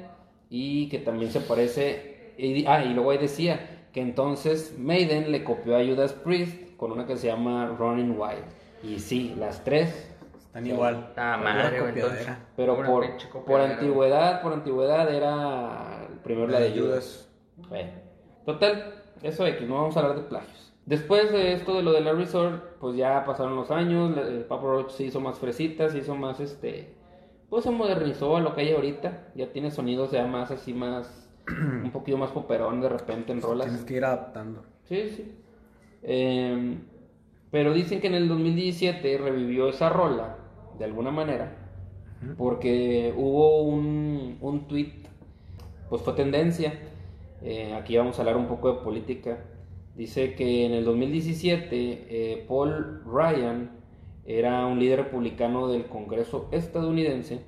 S3: y que también se parece. Ah, y luego ahí decía que entonces Maiden le copió a Judas Priest con una que se llama Running Wild. Y sí, las tres.
S2: Están igual.
S1: Está
S2: Pura
S1: madre, güey,
S2: copiadera.
S1: entonces.
S3: Pero por, por antigüedad, por antigüedad era primero la de Judas. Bueno, total, eso X, no vamos a hablar de plagios. Después de esto de lo de la resort, pues ya pasaron los años, el Papa Roach se hizo más fresita, se hizo más este, pues se modernizó a lo que hay ahorita, ya tiene sonidos ya más así más, [CLEARS THROAT] un poquito más poperón de repente en rolas.
S2: Tienes que ir adaptando.
S3: Sí, sí. Eh, pero dicen que en el 2017 revivió esa rola, de alguna manera, porque hubo un, un tweet, pues fue tendencia. Eh, aquí vamos a hablar un poco de política. Dice que en el 2017 eh, Paul Ryan era un líder republicano del Congreso estadounidense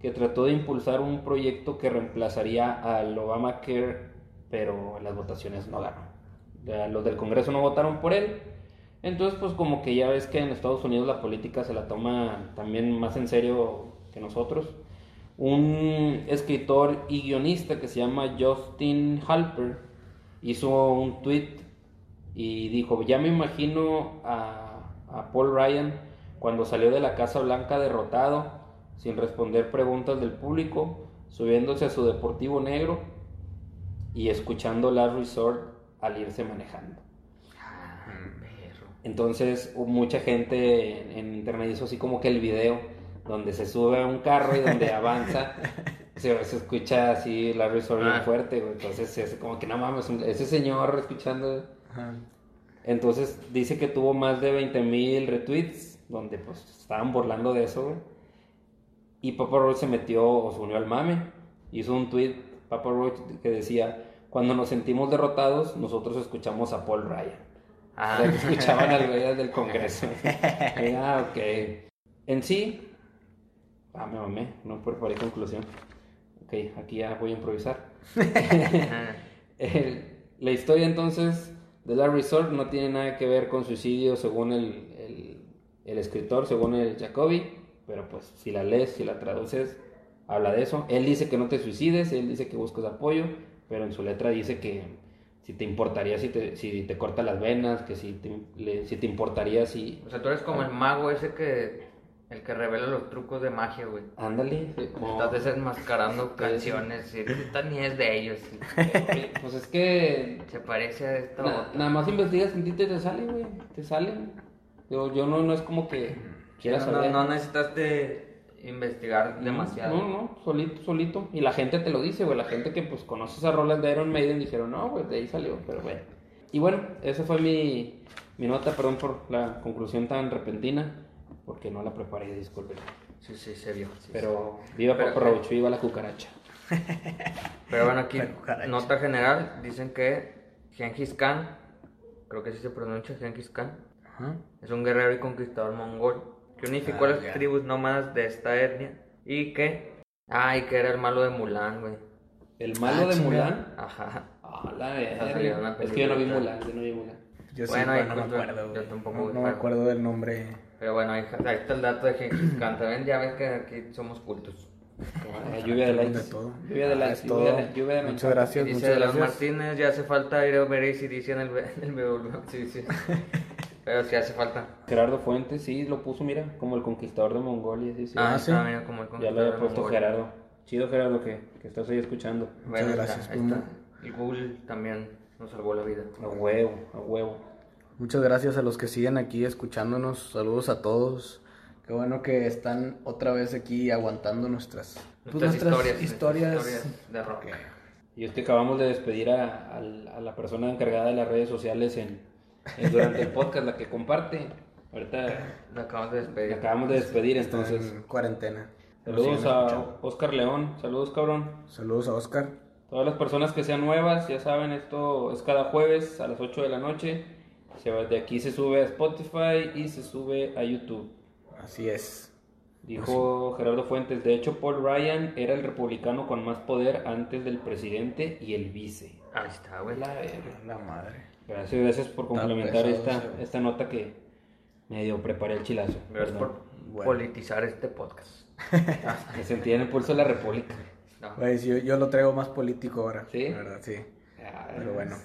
S3: que trató de impulsar un proyecto que reemplazaría al Obamacare, pero en las votaciones no ganó. Los del Congreso no votaron por él. Entonces, pues como que ya ves que en Estados Unidos la política se la toma también más en serio que nosotros. Un escritor y guionista que se llama Justin Halper hizo un tweet y dijo, ya me imagino a, Paul Ryan cuando salió de la Casa Blanca derrotado, sin responder preguntas del público, subiéndose a su deportivo negro y escuchando Last Resort al irse manejando. Entonces mucha gente en, en internet hizo así como que el video donde se sube a un carro y donde [LAUGHS] avanza se, se escucha así la Resort bien
S1: Ah.
S3: fuerte, güey. Entonces es como que no mames, ese señor escuchando
S2: Ajá.
S3: entonces dice que tuvo más de 20 mil retweets donde pues estaban burlando de eso, güey. Y Papa Roach se metió o se unió al mame. Hizo un tweet, Papa Roach, que decía, cuando nos sentimos derrotados, nosotros escuchamos a Paul Ryan.
S1: Ah,
S3: que escuchaban [LAUGHS] al güey del Congreso. Ah, ok. En sí, ah, me mamé, no preparé conclusión. Ok, aquí ya voy a improvisar. [LAUGHS] [LAUGHS] El- la historia entonces de la Resort no tiene nada que ver con suicidio según el, el- el escritor, según el Jacobi, pero pues si la lees, si la traduces, habla de eso. Él dice que no te suicides, él dice que buscas apoyo, pero en su letra dice que si te importaría si te, si te corta las venas, que si te, le- si te importaría si...
S1: O sea, tú eres como el mago ese que. El que revela los trucos de magia, güey.
S3: Ándale, como-
S1: Estás desenmascarando [LAUGHS] canciones y esta ni es de ellos. [LAUGHS]
S3: pues es que
S1: Se parece a esta
S3: Na-
S1: otra.
S3: nada más investigas en ti y te sale, güey. Te sale. Yo, yo no, no es como que quiera
S1: no,
S3: saber.
S1: no necesitaste investigar demasiado.
S3: No, no, solito, solito. Y la gente te lo dice, güey. La gente que pues conoce esas rolas de Iron Maiden dijeron, no, güey, de ahí salió, pero bueno. Y bueno, esa fue mi, mi nota, perdón por la conclusión tan repentina, porque no la preparé, disculpen.
S1: Sí, sí, se vio. sí,
S3: Pero viva
S1: Pero-
S3: Papa Roach, viva la cucaracha.
S1: sí. [LAUGHS] Pero bueno, aquí, nota general, dicen que Genghis Khan, creo que así se pronuncia Genghis Khan, es un guerrero y conquistador mongol que unificó
S2: Ah,
S1: las
S2: ya.
S1: tribus nómadas de esta etnia y que. Ay, que era el malo de Mulan, güey.
S3: El malo
S2: Ah,
S3: de. Mulan.
S1: Ajá.
S3: Ah, la verga. Es que yo no vi. Mulan, yo no vi Mulan.
S2: Yo sí,
S1: Bueno, ahí
S2: no me acuerdo.
S1: yo tampoco,
S2: No, no me acuerdo del nombre.
S1: Pero bueno, ahí, ahí está el dato de Genghis Khan. También ya ves que aquí somos cultos.
S3: Ah, lluvia de likes.
S2: De todo.
S3: Lluvia de
S2: Ah,
S3: likes.
S2: es
S3: lluvia
S2: todo.
S3: de, lluvia de
S2: Muchas gracias,
S1: Dice
S2: muchas
S1: de los
S2: gracias.
S1: Martínez, ya hace falta ir a ver y si dice en el, en el BW. Sí, sí. [LAUGHS] Pero sí hace falta.
S3: Gerardo Fuentes, sí, lo puso, mira, como el conquistador de Mongolia. Sí, sí.
S1: Ah,
S2: sí.
S1: está, mira, como el
S3: ya lo había
S1: conquistador
S3: puesto
S1: mongol.
S3: Gerardo. Chido, Gerardo, que, que estás ahí escuchando.
S1: Bueno,
S2: Muchas gracias,
S1: ahí está. El Google también nos salvó la vida.
S3: A huevo, a huevo.
S2: Muchas gracias a los que siguen aquí escuchándonos. Saludos a todos. Qué bueno que están otra vez aquí aguantando nuestras, pues,
S1: Nuestras
S2: nuestras
S1: historias,
S2: historias.
S1: historias de rock.
S3: Y es que acabamos de despedir a, a- a la persona encargada de las redes sociales en, en- durante el podcast, la que comparte. Ahorita
S1: Lo acabamos de
S3: la
S1: despedir.
S3: acabamos de despedir, entonces.
S2: en cuarentena.
S3: Saludos a. Oscar León, saludos cabrón.
S2: Saludos a Oscar.
S3: Todas las personas que sean nuevas, ya saben, esto es cada jueves a las 8 de la noche. Se va- De aquí se sube a Spotify y se sube a YouTube.
S2: Así es.
S3: Dijo Gerardo Fuentes, de hecho Paul Ryan era el republicano con más poder antes del presidente y el vice.
S1: Ahí está, güey.
S3: La.
S2: La madre.
S3: Gracias, gracias por complementar
S2: pesado
S3: esta, esta nota que medio preparé el chilazo.
S1: Gracias por.
S2: Bueno.
S1: politizar este podcast. [LAUGHS]
S3: Me sentí en el pulso de la república.
S1: No.
S2: Pues yo, yo lo traigo más político ahora.
S3: ¿Sí?
S2: La verdad, sí.
S3: Ay,
S2: Pero bueno.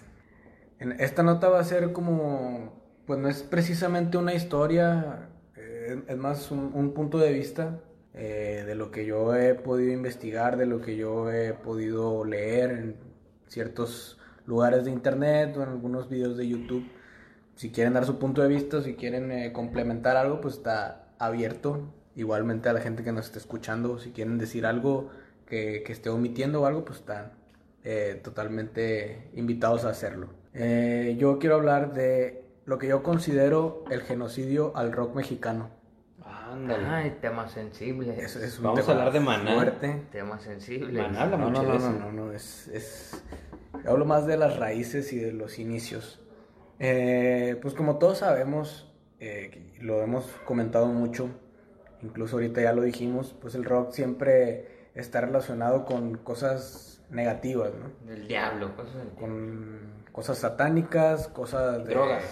S2: En esta nota va a ser como, pues no es precisamente una historia, eh, es más un, un punto de vista eh, de lo que yo he podido investigar, de lo que yo he podido leer en ciertos lugares de internet o en algunos videos de YouTube si quieren dar su punto de vista, si quieren eh, complementar algo, pues está abierto. Igualmente a la gente que nos esté escuchando, si quieren decir algo que, que esté omitiendo o algo, pues están eh, totalmente invitados a hacerlo. Eh, yo quiero hablar de lo que yo considero el genocidio al rock mexicano.
S3: Ándale.
S1: Ay, tema sensible.
S2: Es, es un
S3: Vamos a hablar de Maná.
S2: fuerte.
S1: Tema sensible.
S3: Maná habla
S2: No, no,
S3: mucho
S2: no,
S3: de
S2: no,
S3: eso.
S2: no, no, es, es... Hablo más de las raíces y de los inicios. Eh, pues como todos sabemos, eh, lo hemos comentado mucho, incluso ahorita ya lo dijimos, pues el rock siempre está relacionado con cosas negativas, ¿no?
S1: Del diablo, cosas del diablo.
S2: Con cosas satánicas, cosas de...
S3: Drogas.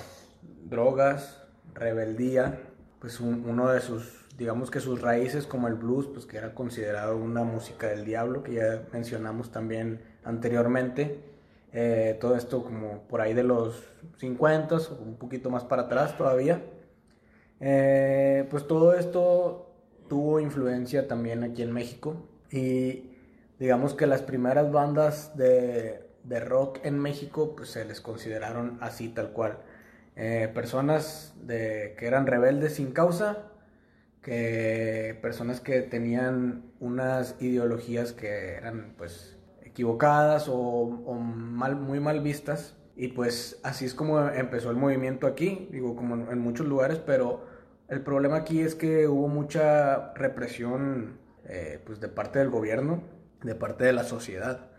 S2: Drogas, rebeldía, pues un- uno de sus, digamos que sus raíces como el blues, pues que era considerado una música del diablo, que ya mencionamos también anteriormente. Eh, todo esto como por ahí de los 50 o un poquito más para atrás todavía. Eh, pues todo esto tuvo influencia también aquí en México y digamos que las primeras bandas de, rock en México pues se les consideraron así tal cual. Eh, personas que eran rebeldes sin causa, que personas que tenían unas ideologías que eran pues equivocadas o, muy mal vistas. Y pues así es como empezó el movimiento aquí, digo, como en, muchos lugares, pero el problema aquí es que hubo mucha represión eh, pues de parte del gobierno, de parte de la sociedad.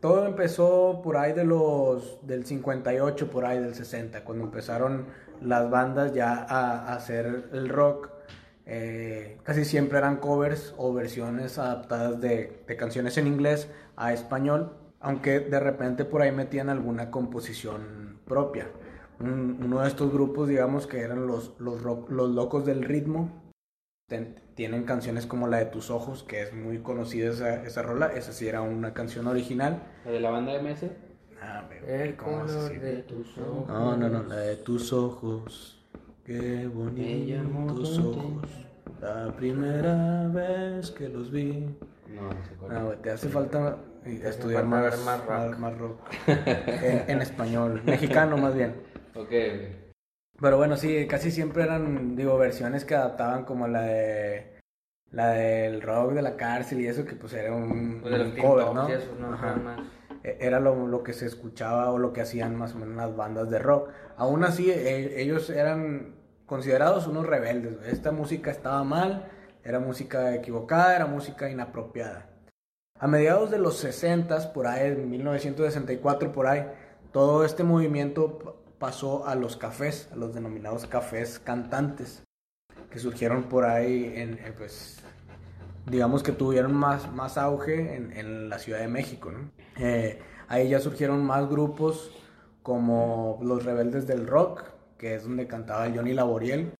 S2: Todo empezó por ahí de los del 58, por ahí del 60, cuando empezaron las bandas ya a hacer el rock. Eh, casi siempre eran covers o versiones adaptadas de, de canciones en inglés a español, aunque de repente por ahí metían alguna composición propia. Un- uno de estos grupos, digamos que eran los, los, rock- los locos del ritmo, ten- tienen canciones como la de Tus Ojos, que es muy conocida esa, esa rola, esa sí era una canción original.
S3: ¿La de la banda MS?
S2: Ah,
S1: de tus ojos.
S2: No, no, no, la de tus ojos. Qué bonitos
S3: te-
S2: ojos. La primera vez que los vi.
S3: No, no sé cuál.
S2: Güey, te hace falta eh,
S1: hace
S2: estudiar
S1: falta
S2: más,
S1: rock.
S2: más- rock. en, en español, [LAUGHS] mexicano más bien.
S3: Ok.
S2: Pero bueno, sí, casi siempre eran, digo, versiones que adaptaban como la de. La del rock de la cárcel y eso, que pues era un,
S1: Pues
S2: un cover, ¿no?
S1: y esos, ¿no?
S2: Ajá.
S1: Más-
S2: era lo, que se escuchaba o lo que hacían más o menos las bandas de rock. Aún así, e- ellos eran considerados unos rebeldes. Esta música estaba mal, era música equivocada, era música inapropiada. A mediados de los 60, por ahí, en 1964, por ahí, todo este movimiento pasó a los cafés, a los denominados cafés cantantes, que surgieron por ahí en, en, pues, digamos que tuvieron más, más auge en, en la Ciudad de México, ¿no? Eh, ahí ya surgieron más grupos como los Rebeldes del Rock, que es donde cantaba el Johnny Laboriel.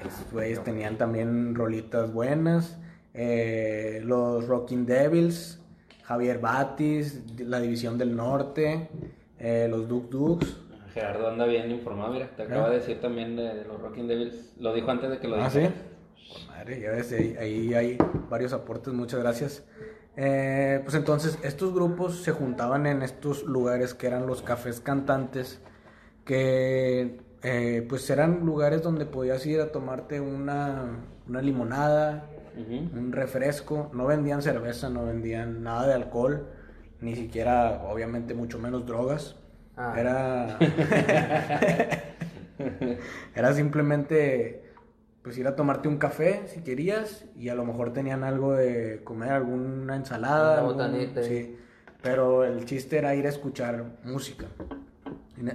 S2: Esos güeyes tenían también rolitas buenas. Eh, los Rocking Devils, Javier Batis, la División del Norte, eh, los Duk Duks.
S3: Gerardo anda bien informado, mira, te acaba
S2: Ah.
S3: de decir también de, de los Rocking Devils. Lo dijo antes de que lo
S2: Ah,
S3: dijera.
S2: ¿sí? Pues madre, ya ves, ahí, ahí hay varios aportes, muchas gracias. Eh, pues entonces, estos grupos se juntaban en estos lugares que eran los cafés cantantes, que eh, pues eran lugares donde podías ir a tomarte una, una limonada, un refresco, no vendían cerveza, no vendían nada de alcohol, ni siquiera, obviamente, mucho menos drogas.
S1: Ah.
S2: Era. [LAUGHS] [LAUGHS] Era simplemente. Pues ir a tomarte un café si querías. Y a lo mejor tenían algo de comer, alguna ensalada.
S1: Una
S2: algún-
S1: botanita.
S2: sí. Pero el chiste era ir a escuchar música.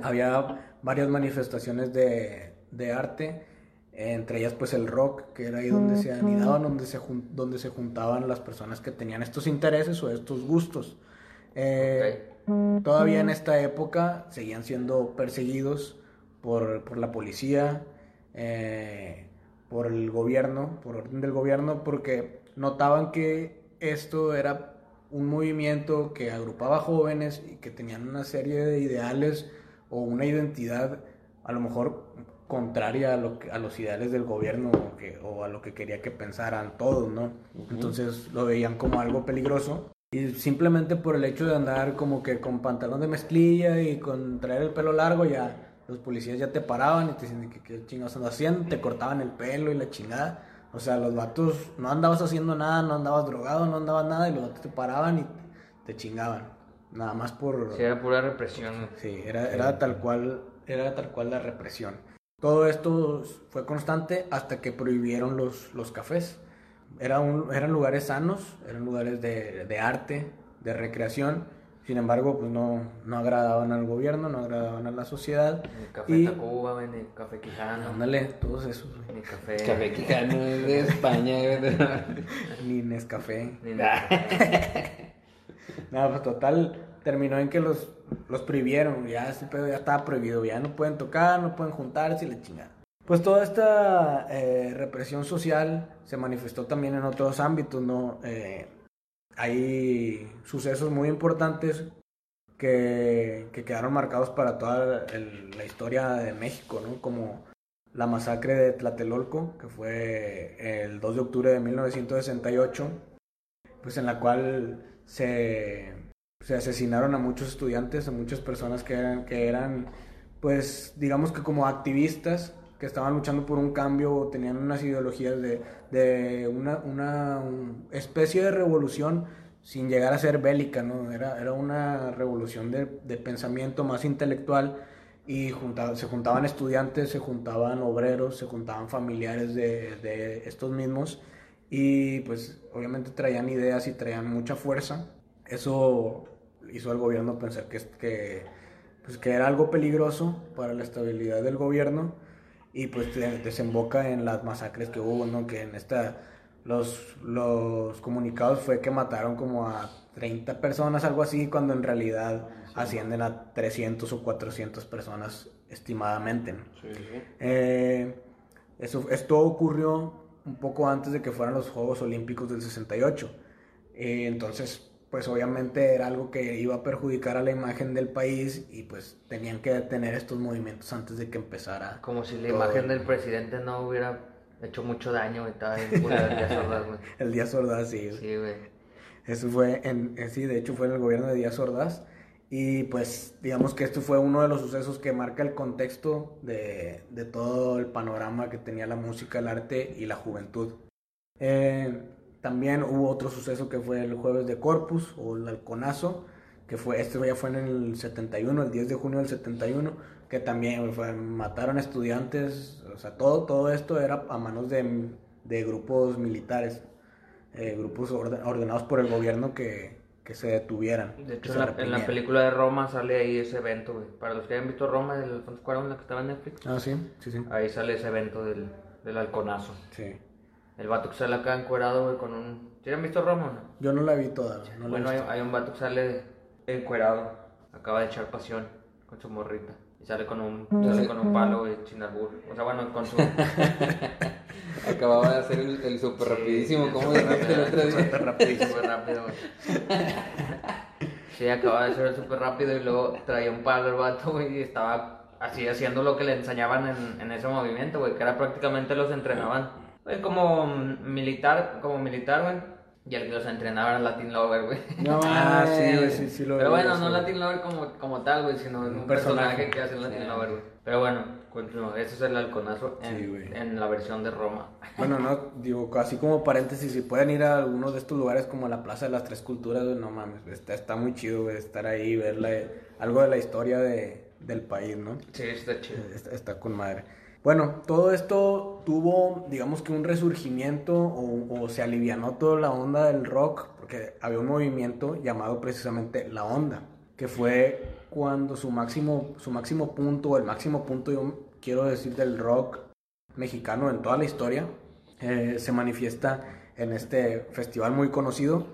S2: Había varias manifestaciones de, de arte. Entre ellas, pues el rock, que era ahí donde se anidaban, donde se, donde se juntaban las personas que tenían estos intereses o estos gustos. Eh, Todavía en esta época seguían siendo perseguidos por, por la policía, eh, por el gobierno, por orden del gobierno, porque notaban que esto era un movimiento que agrupaba jóvenes y que tenían una serie de ideales o una identidad a lo mejor contraria a, lo que- a los ideales del gobierno o, que- o a lo que quería que pensaran todos, ¿no? Entonces lo veían como algo peligroso y simplemente por el hecho de andar como que con pantalón de mezclilla y con traer el pelo largo ya los policías ya te paraban y te decían que qué chingados andas haciendo, te cortaban el pelo y la chingada. O sea, los vatos no andabas haciendo nada, no andabas drogado, no andabas nada y los vatos te paraban y te chingaban. Nada más por...
S1: Sí, era pura represión.
S2: Sí, era, era tal cual, era tal cual la represión. Todo esto fue constante hasta que prohibieron los, los cafés. Era un, eran lugares sanos, eran lugares de, de arte, de recreación. Sin embargo, pues no, no agradaban al gobierno, no agradaban a la sociedad.
S1: Ni café
S2: Y-
S1: Tacuba, ni café Quijano,
S2: Ándale, todos esos. güey.
S1: ni café...
S3: Café Quijano es de España. [LAUGHS]
S2: Ni Nescafé.
S1: Ni nada.
S2: Nada, [LAUGHS] pues total, terminó en que los, los prohibieron, ya ese pedo ya estaba prohibido, ya no pueden tocar, no pueden juntarse y la chingada. Pues toda esta eh, represión social se manifestó también en otros ámbitos, ¿no? Eh, hay sucesos muy importantes que, que quedaron marcados para toda la historia de México, ¿no? Como la masacre de Tlatelolco, que fue el 2 de octubre de 1968, pues en la cual se, se asesinaron a muchos estudiantes, a muchas personas que eran, que eran, pues, digamos que como activistas, que estaban luchando por un cambio, o tenían unas ideologías de, de una, una un- especie de revolución sin llegar a ser bélica, ¿no? Era, era una revolución de, de pensamiento más intelectual y se juntaban estudiantes, se juntaban obreros, se juntaban familiares de, de estos mismos y pues obviamente traían ideas y traían mucha fuerza. Eso hizo al gobierno pensar que, que, pues, que era algo peligroso para la estabilidad del gobierno y pues de- desemboca en las masacres que hubo, ¿no? Que en esta los, los comunicados fue que mataron como a 30 personas, algo así, cuando en realidad ascienden a 300 o 400 personas estimadamente, ¿no? Eh, eso, esto ocurrió un poco antes de que fueran los Juegos Olímpicos del 68. Eh, entonces, pues obviamente era algo que iba a perjudicar a la imagen del país y pues tenían que detener estos movimientos antes de que empezara.
S1: Como si la imagen
S2: el-
S1: del presidente no hubiera hecho mucho daño y estaba en de Díaz Ordaz, güey.
S2: El Díaz Ordaz, sí.
S1: Sí, güey.
S2: Eso fue en, en- sí, de hecho fue en el gobierno de Díaz Ordaz. Y pues digamos que esto fue uno de los sucesos que marca el contexto de, de todo el panorama que tenía la música, el arte y la juventud. Eh, también hubo otro suceso que fue el jueves de Corpus o el halconazo, que fue, este ya fue en el 71, el 10 de junio del 71, que también fue- mataron estudiantes, o sea, todo, todo esto era a manos de, de grupos militares, eh, grupos orde- ordenados por el gobierno que, que se detuvieran.
S1: De hecho, en la, en la película de Roma sale ahí ese evento, güey. Para los que hayan visto Roma, del Alfonso Cuarón, la que estaba en Netflix,
S2: Ah, sí, sí, sí.
S1: ahí sale ese evento del, del halconazo.
S2: sí.
S1: El vato que sale acá encuerado, güey, con un... ¿Sí han visto Roma o no?
S2: Yo no la vi toda. no la he
S1: bueno, hay,
S2: visto.
S1: hay un vato que sale encuerado, acaba de echar pasión con su morrita. Y sale con un, sale con un palo, güey, sin albur. O sea, bueno, con su... [LAUGHS]
S3: Acababa de hacer el, el super rapidísimo. ¿Cómo
S1: súper
S3: dijiste el otro día?
S1: Súper rápido, súper rápido, güey. [LAUGHS] Sí, acababa de ser súper rápido y luego traía un palo el vato, güey, y estaba así haciendo lo que le enseñaban en, en ese movimiento, güey, que era prácticamente los entrenaban, güey, como militar, como militar, güey. Y el que los entrenaba era Latin Lover, güey.
S3: No, [LAUGHS]
S2: Ah, sí,
S3: mames.
S2: güey, sí, sí lo
S1: Pero
S2: vi,
S1: bueno,
S2: sí.
S1: no Latin Lover como, como tal, güey, sino un,
S2: Un
S1: personaje.
S2: personaje.
S1: que hace Latin Lover, güey. Pero bueno, continúo. Ese es el halconazo en,
S2: Sí,
S1: en la versión de Roma.
S2: Bueno, no, digo, así como paréntesis, si pueden ir a alguno de estos lugares como la Plaza de las Tres Culturas, güey, no mames, está, está muy chido, güey, estar ahí, ver la- algo de la historia de, del país, ¿no?
S1: Sí, está chido.
S2: Está, está con madre. Bueno, todo esto tuvo, digamos que un resurgimiento o, o se alivianó toda la onda del rock, porque había un movimiento llamado precisamente la onda, que fue cuando su máximo, su máximo punto, o el máximo punto, yo quiero decir, del rock mexicano en toda la historia, eh, se manifiesta en este festival muy conocido,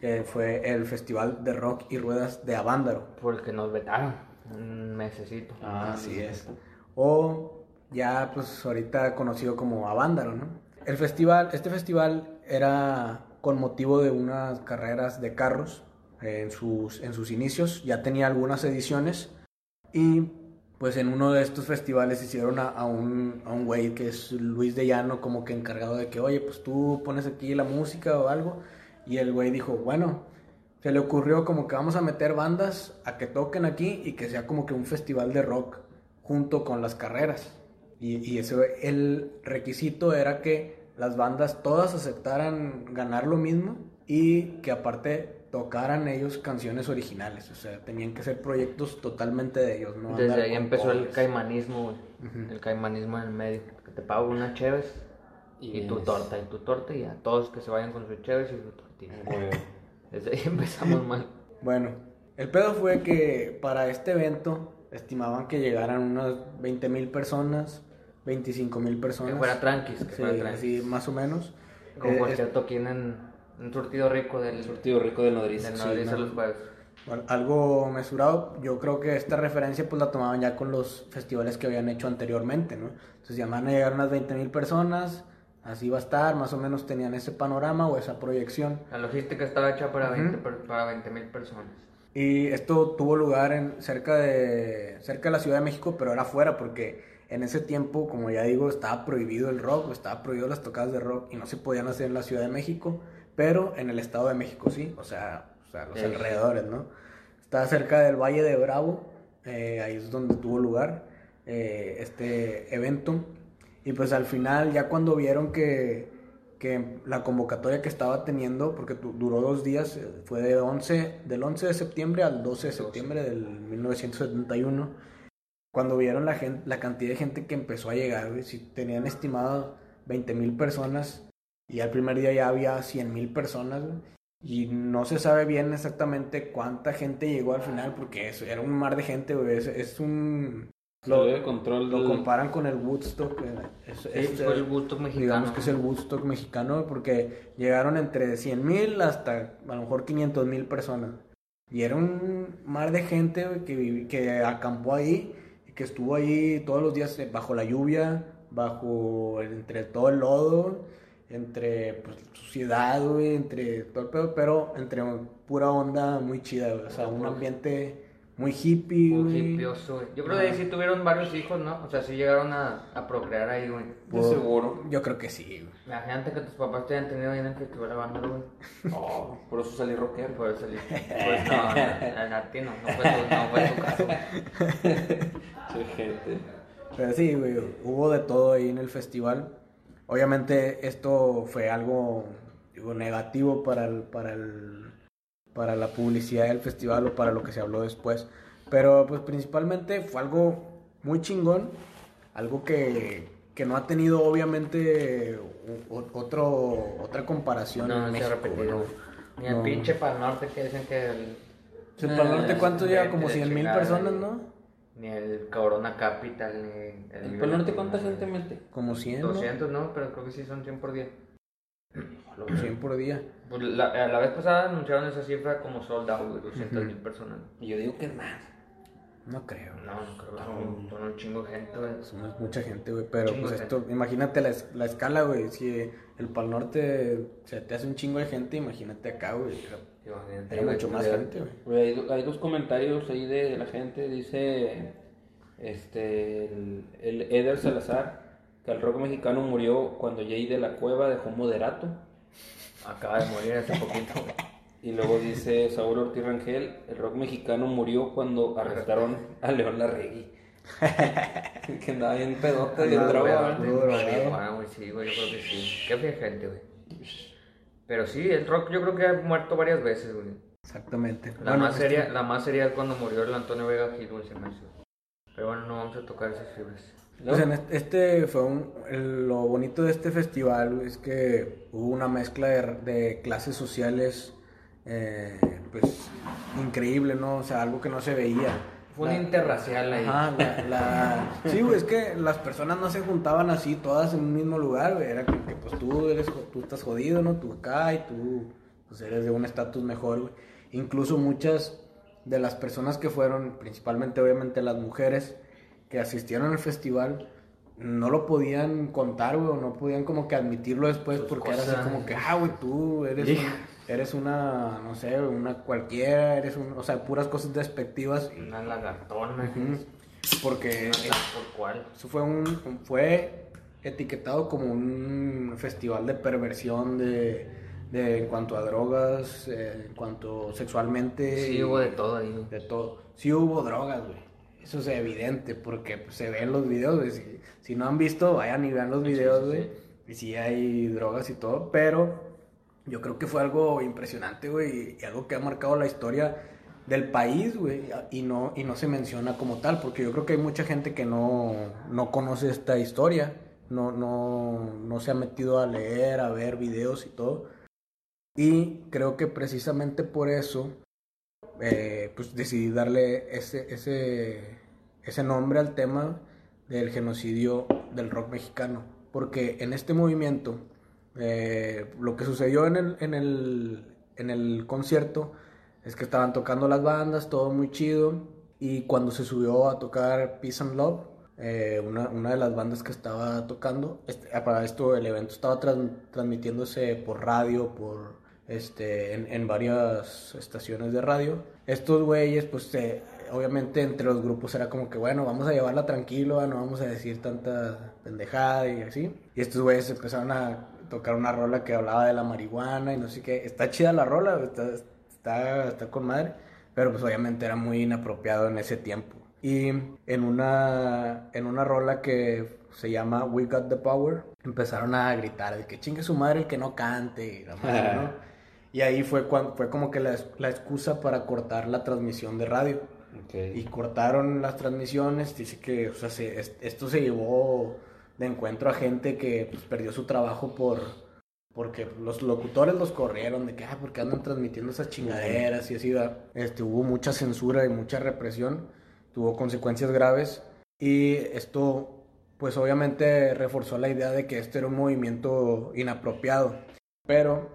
S2: que fue el Festival de Rock y Ruedas de Avándaro.
S1: Porque nos vetaron un mesecito.
S2: Ah, así es. O ya pues ahorita conocido como Avándaro, ¿no? El festival, este festival era con motivo de unas carreras de carros en sus, en sus inicios, ya tenía algunas ediciones y pues en uno de estos festivales hicieron a, a un, a un güey que es Luis de Llano como que encargado de que, oye, pues tú pones aquí la música o algo y el güey dijo, bueno, se le ocurrió como que vamos a meter bandas a que toquen aquí y que sea como que un festival de rock junto con las carreras. Y, y ese, el requisito era que las bandas todas aceptaran ganar lo mismo y que aparte tocaran ellos canciones originales. O sea, tenían que ser proyectos totalmente de ellos, ¿no?
S1: Desde
S2: Andar
S1: ahí empezó el
S2: covers.
S1: caimanismo, güey. El caimanismo en el medio. Que te pago una cheves y, tu torta y tu torta y a todos que se vayan con sus cheves y su tortilla. [LAUGHS] Desde ahí empezamos mal.
S2: Bueno, el pedo fue que para este evento estimaban que llegaran unas 20 mil personas, 25 mil personas.
S1: Que fuera tranquis, que
S2: Sí,
S1: fuera tranquis.
S2: así más o menos.
S1: Como
S2: Eh,
S1: cualquier toquín en un surtido rico del,
S3: Surtido rico de nodriza.
S1: del
S3: sí,
S1: Nodriza
S3: ¿no?
S1: los jueves.
S2: Bueno, algo mesurado, yo creo que esta referencia pues la tomaban ya con los festivales que habían hecho anteriormente, ¿no? Entonces ya van a llegar unas 20 mil personas, así va a estar, más o menos tenían ese panorama o esa proyección.
S1: La logística estaba hecha para
S2: Ujú.
S1: 20 per- para 20 mil personas.
S2: Y esto tuvo lugar en, cerca, de, cerca de la Ciudad de México, pero era afuera porque en ese tiempo, como ya digo, estaba prohibido el rock, estaba prohibido las tocadas de rock y no se podían hacer en la Ciudad de México, pero en el Estado de México sí, o sea, o sea los
S1: Sí.
S2: alrededores, ¿no? Estaba cerca del Valle de Bravo, eh, ahí es donde tuvo lugar eh, este evento. Y pues al final, ya cuando vieron que, que la convocatoria que estaba teniendo, porque duró dos días, eh, fue de 11, del 11 de septiembre al 12 de septiembre del 1971, cuando vieron la, gen- la cantidad de gente que empezó a llegar, güey, si tenían estimado 20 mil personas y al primer día ya había 100 mil personas, güey, y no se sabe bien exactamente cuánta gente llegó al final, porque eso, era un mar de gente, güey, es, es un...
S3: Salió de control.
S2: Lo
S3: del-
S2: comparan con el Woodstock. es-
S1: Sí,
S2: es,
S1: fue el gusto mexicano.
S2: Digamos que es el Woodstock mexicano porque llegaron entre 100 mil hasta a lo mejor 500 mil personas. Y era un mar de gente güey, que, que acampó ahí que estuvo ahí todos los días eh, bajo la lluvia, bajo entre todo el lodo, entre pues, suciedad, entre todo el pedo, pero entre pura onda muy chida, o sea, un ambiente muy hippie,
S1: Muy hippioso, güey. Yo creo que ahí sí tuvieron varios hijos, ¿no? O sea, sí llegaron a, a procrear ahí, güey.
S3: De seguro.
S2: Yo creo que sí, güey.
S1: Imagínate que tus papás te hayan tenido ahí en el festival de banda, güey.
S3: Oh, por eso salí rockero.
S1: Por eso le- Pues no, no, a ti no, fue tu, no fue tu caso. [LAUGHS]
S3: Sí, gente.
S2: Pero sí, güey, hubo de todo ahí en el festival. Obviamente esto fue algo digo, negativo para el, para el, para la publicidad del festival o para lo que se habló después. Pero pues principalmente fue algo muy chingón, algo que, que no ha tenido obviamente otro, otra comparación
S1: No,
S2: en
S1: no se ha
S2: México.
S1: repetido.
S2: ¿no?
S1: güey. Ni el
S2: No.
S1: pinche Pal Norte que dicen que el,
S2: O sea, el norte, ¿cuánto llega? Como
S1: de
S2: 100 mil personas. ¿no?
S1: ni el Corona Capital, ni
S3: ¿El Pal Norte cuánta gente mete?
S2: Como 100, ¿no?
S1: 200, ¿no? Pero creo que sí son 100 por día.
S2: 100 por día.
S1: Pues la, la vez pasada anunciaron esa cifra como sold out, güey, 200 mil personas.
S3: Y yo digo que es más.
S2: No creo.
S1: No, no creo son, son un chingo de gente, güey.
S2: Mucha gente, güey, pero pues esto, imagínate la, la escala, güey, si el Pal Norte se te hace un chingo de gente, imagínate acá, güey,
S1: Imagínate,
S2: hay mucho más
S1: ya-
S2: gente, güey.
S3: Hay, hay dos comentarios ahí de la gente. Dice este el, el Eder Salazar que el rock mexicano murió cuando Jay de la Cueva dejó moderato.
S1: Acaba de morir hace poquito, güey. [LAUGHS]
S3: Y luego dice Saúl Ortiz Rangel, el rock mexicano murió cuando arrestaron a León Larregui. [LAUGHS] que andaba bien pedote,
S2: pedote. Puro
S1: Sí, ah, yo creo que sí. Qué fea gente, güey. Pero sí, el rock yo creo que ha muerto varias veces, güey.
S2: Exactamente.
S1: La,
S2: Bueno,
S1: más seria, la más seria es cuando murió el Antonio Vega Gil, güey, se me hace. Pero bueno, no vamos a tocar esas fibras.
S2: Pues en este, fue un, el- lo bonito de este festival es que hubo una mezcla de, de clases sociales, eh, pues, increíble, ¿no? O sea, algo que no se veía.
S1: Fue un
S2: La-
S1: interracial ahí.
S2: Ajá, la, la- Sí, güey, es que las personas no se juntaban así todas en un mismo lugar, güey. Era como que, pues, tú, eres, tú estás jodido, ¿no? Tú acá y tú, pues, eres de un estatus mejor, güey. Incluso muchas de las personas que fueron, principalmente, obviamente, las mujeres que asistieron al festival, no lo podían contar, güey, o no podían como que admitirlo después
S1: Sus
S2: porque era así como que, ah, güey, tú eres, un- eres una, no sé, una cualquiera, eres un, o sea, puras cosas despectivas.
S1: Una lagartona.
S2: Porque
S1: Una por cual.
S2: eso fue un, fue etiquetado como un festival de perversión de, de en cuanto a drogas, eh, en cuanto sexualmente.
S1: Sí,
S2: y
S1: hubo de todo ahí.
S2: De todo. Sí hubo drogas, güey. Eso es evidente porque pues, se ve en los videos, güey. Si, si no han visto, vayan y vean los videos, güey. Y sí hay drogas y todo, pero yo creo que fue algo impresionante, güey, y algo que ha marcado la historia del país, güey, y no, y no se menciona como tal, porque yo creo que hay mucha gente que no, no conoce esta historia, no, no, no se ha metido a leer, a ver videos y todo. Y creo que precisamente por eso, eh, pues decidí darle ese, ese, ese nombre al tema del genocidio del rock mexicano, porque en este movimiento, eh, lo que sucedió en el, en el, en el concierto, es que estaban tocando las bandas, todo muy chido. Y cuando se subió a tocar Peace and Love, eh, una, una, de las bandas que estaba tocando, este, para esto el evento estaba transmitiéndose por radio, por este, en, en, varias estaciones de radio. Estos güeyes, pues obviamente entre los grupos era como que, bueno, vamos a llevarla tranquilo, no vamos a decir tanta pendejada y así. Y estos güeyes empezaron a tocar una rola que hablaba de la marihuana y no sé qué. Está chida la rola, está, está, está con madre, pero pues obviamente era muy inapropiado en ese tiempo. Y en una, en una rola que se llama We Got the Power, empezaron a gritar de que chingue su madre el que no cante y la madre, ¿no? [LAUGHS] Y ahí fue, cuando, fue como que la, la excusa para cortar la transmisión de radio. Y cortaron las transmisiones, dice que o sea, esto se llevó de encuentro a gente que pues, perdió su trabajo por, porque los locutores los corrieron de que, ah, porque andan transmitiendo esas chingaderas y así, este, hubo mucha censura y mucha represión, tuvo consecuencias graves. Y esto, pues obviamente reforzó la idea de que este era un movimiento inapropiado, pero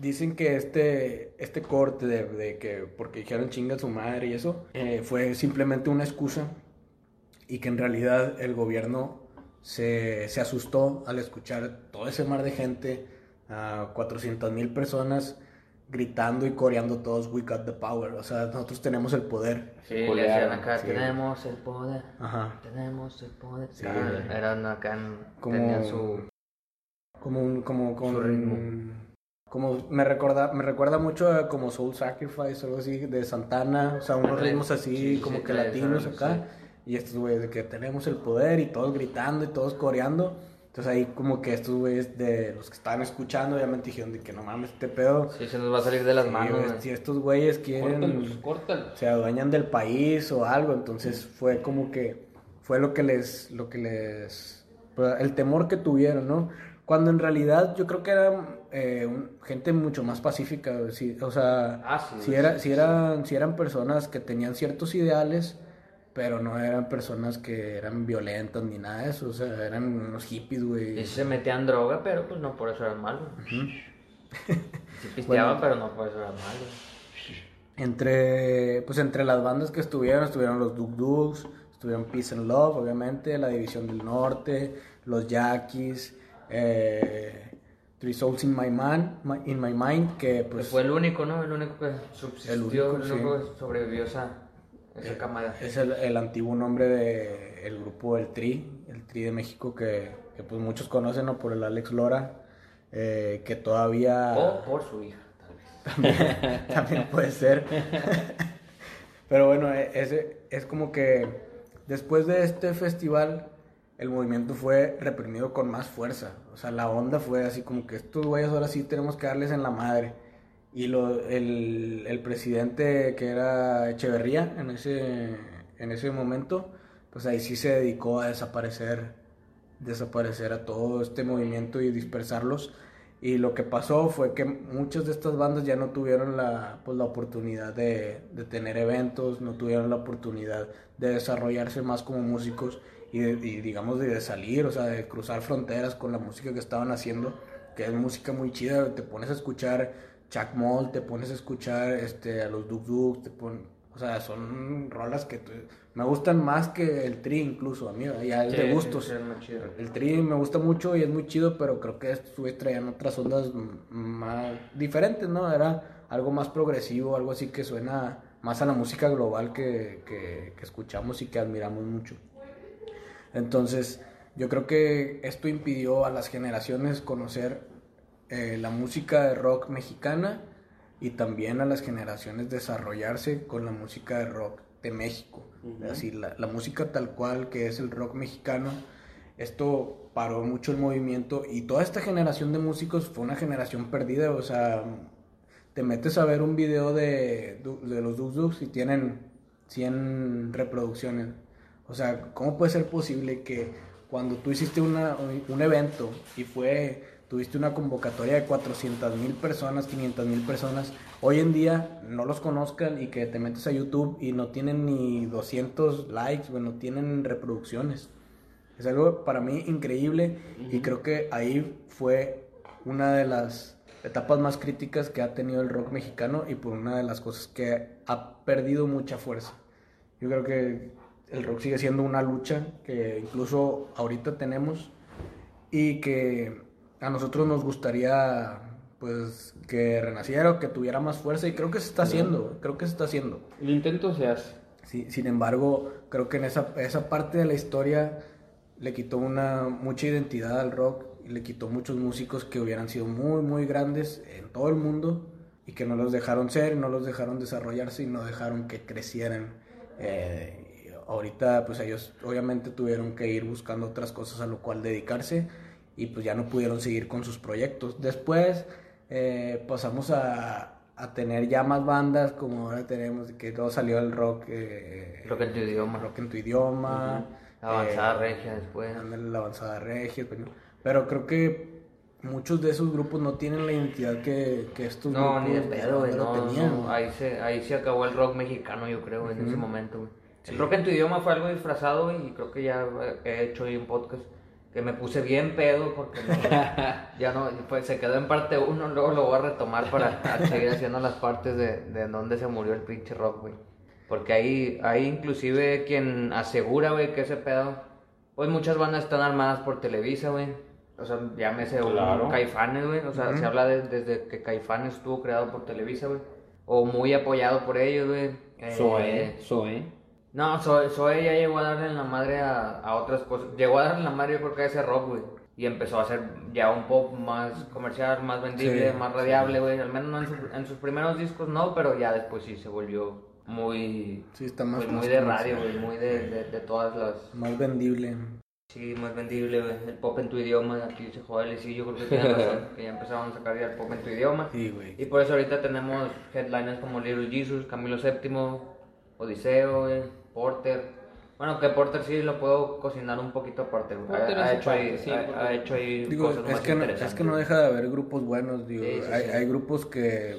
S2: dicen que este, este corte de, que, porque dijeron chinga su madre y eso, eh, fue simplemente una excusa y que en realidad el gobierno se, se asustó al escuchar todo ese mar de gente a 400 mil personas gritando y coreando todos We Got the Power. O sea, nosotros tenemos el poder.
S1: Sí, le decían acá, tenemos el poder. Ajá. Tenemos el poder. Sí. eran acá, como, tenían su...
S2: Como un, como con... Su ritmo. Como me recuerda, me recuerda mucho a como Soul Sacrifice o algo así de Santana, o sea, unos ritmos así como que latinos acá. Y estos güeyes de que tenemos el poder y todos gritando y todos coreando. Entonces ahí como que estos güeyes de los que estaban escuchando obviamente dijeron de que no mames este pedo.
S1: Sí, se nos va a salir de las manos.
S2: si estos güeyes quieren... Se adueñan del país o algo. Entonces fue como que... Fue lo que les... Lo que les... Pues, el temor que tuvieron, ¿no? Cuando en realidad yo creo que eran eh, gente mucho más pacífica. o sea, ah, si, era, si, eran, si eran personas que tenían ciertos ideales pero no eran personas que eran violentas ni nada de eso, o sea, eran unos hippies, güey.
S1: Y se metían droga, pero pues no por eso eran malos. Se pisteaban, [LAUGHS] pero no por eso eran malos.
S2: Entre, pues entre las bandas que estuvieron, estuvieron los Duk Duks, estuvieron Peace and Love, obviamente, la División del Norte, los Yaquis, eh, Three Souls in My, Man, in my Mind, que pues...
S1: fue el único, ¿no? El único que subsistió, el único, el único que sobrevivió esa
S2: es el, antiguo nombre del grupo El Tri, el Tri de México, que, pues muchos conocen ¿no? por el Alex Lora, eh, que todavía...
S1: O por su hija, tal vez.
S2: También, [LAUGHS] puede ser. [LAUGHS] Pero bueno, e, ese, es como que después de este festival, el movimiento fue reprimido con más fuerza. O sea, la onda fue así como que estos güeyes ahora sí tenemos que darles en la madre. Y lo, el, el, presidente que era Echeverría en ese, en ese momento, pues ahí sí se dedicó a desaparecer, desaparecer a todo este movimiento y dispersarlos. Y lo que pasó fue que muchas de estas bandas ya no tuvieron la, pues, la oportunidad de, de tener eventos, no tuvieron la oportunidad de desarrollarse más como músicos y, y digamos de salir, o sea, de cruzar fronteras con la música que estaban haciendo, que es música muy chida, te pones a escuchar Chuck Moll, te pones a escuchar este, a los Duk Duk, te pon, o sea, son rolas que me gustan más que el Tri incluso, a mí, ya es de gustos. el Tri me gusta mucho y es muy chido, pero creo que estos traían otras ondas más diferentes, ¿no? Era algo más progresivo, algo así que suena más a la música global que, que, que escuchamos y que admiramos mucho. Entonces, yo creo que esto impidió a las generaciones conocer eh, la música de rock mexicana y también a las generaciones desarrollarse con la música de rock de México. Así, la, la música tal cual que es el rock mexicano, esto paró mucho el movimiento y toda esta generación de músicos fue una generación perdida, o sea, te metes a ver un video de, de los Duk Duks y tienen 100 reproducciones. O sea, ¿cómo puede ser posible que cuando tú hiciste una, un evento y fue, tuviste una convocatoria de 400 mil personas, 500 mil personas, hoy en día no los conozcan y que te metes a YouTube y no tienen ni 200 likes, bueno, tienen reproducciones? Es algo para mí increíble y creo que ahí fue una de las etapas más críticas que ha tenido el rock mexicano y por una de las cosas que ha perdido mucha fuerza. Yo creo que el rock sigue siendo una lucha que incluso ahorita tenemos y que a nosotros nos gustaría pues que renaciera o que tuviera más fuerza y creo que se está haciendo, creo que se está haciendo.
S3: El intento se hace.
S2: Sí, sin embargo, creo que en esa, esa parte de la historia le quitó una mucha identidad al rock y le quitó muchos músicos que hubieran sido muy muy grandes en todo el mundo y que no los dejaron ser, no los dejaron desarrollarse y no dejaron que crecieran. Eh, ahorita pues ellos obviamente tuvieron que ir buscando otras cosas a lo cual dedicarse y pues ya no pudieron seguir con sus proyectos. Después eh, pasamos a, a, tener ya más bandas como ahora tenemos, que todo salió el rock. Eh,
S1: rock en tu idioma.
S2: Rock en tu idioma.
S1: La avanzada regia después.
S2: La avanzada regia. Pero, pero creo que muchos de esos grupos no tienen la identidad que, que estos
S1: no,
S2: grupos
S1: ni de pedo. No,
S2: tenían.
S1: no, ahí, se, ahí se acabó el rock mexicano, yo creo, en ese momento, güey. El rock en tu idioma fue algo disfrazado y creo que ya he hecho ahí un podcast que me puse bien pedo porque no, [LAUGHS] ya no, pues se quedó en parte uno, luego lo voy a retomar para seguir [LAUGHS] haciendo las partes de, de donde se murió el pinche rock, güey. Porque ahí, ahí inclusive quien asegura, güey, que ese pedo, pues muchas bandas están armadas por Televisa, güey. O sea, llámese
S3: Claro.
S1: un Caifanes, güey. O sea, se habla de- desde que Caifanes estuvo creado por Televisa, güey. O muy apoyado por ellos, güey. Eh,
S3: Zoe, Zoe.
S1: No, Zoe, Zoe ya llegó a darle en la madre a, a otras cosas. Llegó a darle en la madre yo creo que a ese rock, güey. Y empezó a hacer ya un pop más comercial, más vendible,
S2: Sí,
S1: más radiable, güey. Al menos no en, su- en sus primeros discos no, pero ya después sí se volvió muy...
S2: Sí, está más,
S1: pues,
S2: más
S1: muy de radio, güey. Muy de, de, de todas las...
S2: Más vendible.
S1: Sí, más vendible, güey. El pop en tu idioma. Aquí dice Joel y sí, yo creo que tiene [LAUGHS] razón. que ya empezaron a sacar ya el pop en tu idioma.
S2: Sí, güey.
S1: Y por eso ahorita tenemos headliners como Little Jesus, Camilo VII, Odiseo, güey, Porter. Bueno, que Porter sí lo puedo cocinar un poquito aparte.
S3: Porter
S1: Ha, ha hecho ahí,
S3: sí,
S1: ha- ha hecho ahí
S2: Digo,
S1: cosas
S2: es
S1: más
S2: que, no,
S1: interesantes.
S2: es que no deja de haber grupos buenos, digo,
S1: Sí, sí,
S2: hay,
S1: sí.
S2: hay grupos que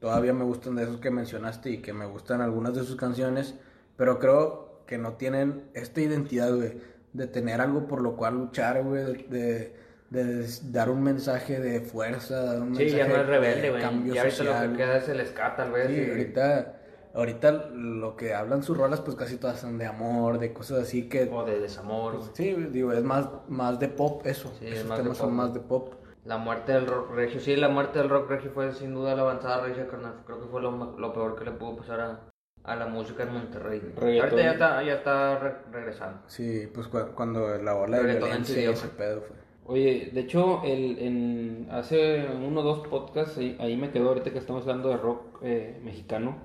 S2: todavía me gustan de esos que mencionaste y que me gustan algunas de sus canciones, pero creo que no tienen esta identidad, güey, de tener algo por lo cual luchar, güey, de, de, de dar un mensaje de fuerza, dar un
S1: Sí, ya
S2: mensaje
S1: no es rebelde,
S2: de
S1: güey.
S2: cambio
S1: Ya ahorita lo
S2: social.
S1: que queda es el ska, tal vez.
S2: Sí,
S1: y-
S2: ahorita, ahorita lo que hablan sus rolas, pues casi todas son de amor, de cosas así que...
S1: O de desamor.
S2: Sí, digo, es más, más de pop eso.
S1: Sí, es más de
S2: temas
S1: pop,
S2: son más de pop.
S1: La muerte del rock regio. Sí, la muerte del rock regio fue sin duda la avanzada regia, carnal. Creo que fue lo, lo peor que le pudo pasar a, a la música en Monterrey.
S3: Reggaetón.
S1: Ahorita ya está, ya está re- regresando.
S2: Sí, pues cu- cuando la ola de violencia y ese pedo fue.
S3: Oye, de hecho, el, en, hace uno o dos podcasts, ahí, ahí me quedó ahorita que estamos hablando de rock eh, mexicano,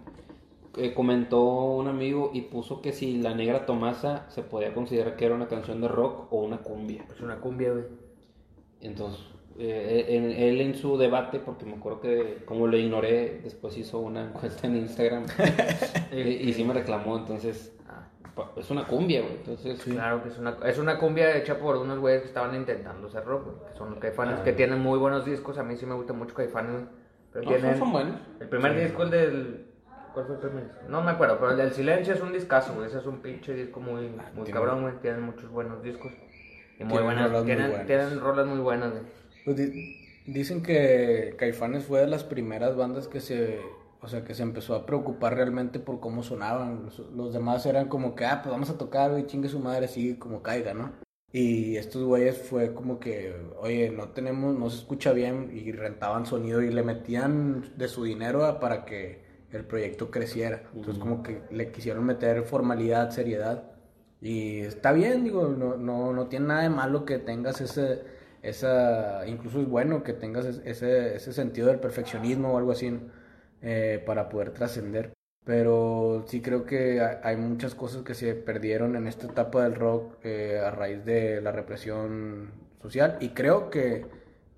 S3: eh, comentó un amigo y puso que si La Negra Tomasa se podía considerar que era una canción de rock o una cumbia.
S1: Es una cumbia, güey.
S3: Entonces, eh, en- él en su debate, porque me acuerdo que como lo ignoré, después hizo una encuesta en Instagram y, [LAUGHS] y sí me reclamó, entonces,
S1: Ah,
S3: es una cumbia, güey. Entonces,
S1: Claro que es una, es una cumbia hecha por unos güeyes que estaban intentando hacer rock, güey. Que son los Caifanes,
S3: Ah.
S1: que tienen muy buenos discos. A mí sí me gusta mucho Caifanes, güey. Pero
S3: no,
S1: tienen...
S3: son, buenos.
S1: El primer disco, el del... ¿Cuál fue el primer disco? No me acuerdo, pero el del Silencio es un discazo, güey. Ese es un pinche disco muy, muy
S2: tiene-
S1: cabrón, güey. Tienen muchos buenos discos. Y muy
S2: Tienen
S1: buenas,
S2: rolas muy
S1: tienen,
S2: buenas.
S1: tienen rolas muy buenas, güey.
S2: Pues di- dicen que Caifanes fue de las primeras bandas que se, o sea, que se empezó a preocupar realmente por cómo sonaban. Los, los demás eran como que, ah, pues vamos a tocar, güey, chingue su madre, así como caiga, ¿no? Y estos güeyes fue como que, oye, no tenemos, no se escucha bien y rentaban sonido y le metían de su dinero a- para que el proyecto creciera. Entonces como que le quisieron meter formalidad, seriedad. Y está bien, digo, no, no, no tiene nada de malo que tengas ese, esa, incluso es bueno que tengas es- ese, ese sentido del perfeccionismo o algo así. Eh, para poder trascender. Pero sí creo que ha- hay muchas cosas que se perdieron en esta etapa del rock eh, a raíz de la represión social. Y creo que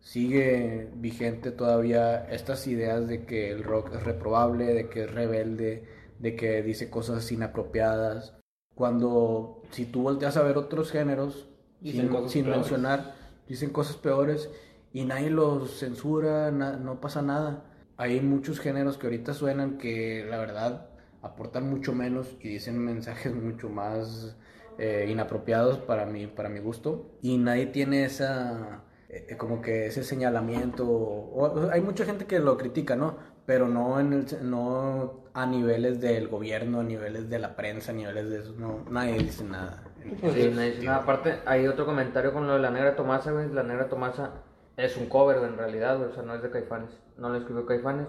S2: sigue vigente todavía estas ideas de que el rock es reprobable, de que es rebelde, de que dice cosas inapropiadas. Cuando si tú volteas a ver otros géneros,
S3: Dicen
S2: sin, mencionar, dicen cosas peores y nadie los censura, na- no pasa nada. Hay muchos géneros que ahorita suenan que la verdad aportan mucho menos y dicen mensajes [LAUGHS] mucho más eh, inapropiados para mi, para mi gusto y nadie tiene esa eh, como que ese señalamiento o- o- hay mucha gente que lo critica no pero no en el no a niveles del gobierno a niveles de la prensa a niveles de eso no nadie dice nada
S1: Sí, no dice nada. Aparte, hay otro comentario con lo de la negra Tomasa, güey. La negra Tomasa es un cover, en realidad, güey. O sea, no es de Caifanes. No lo escribió Caifanes.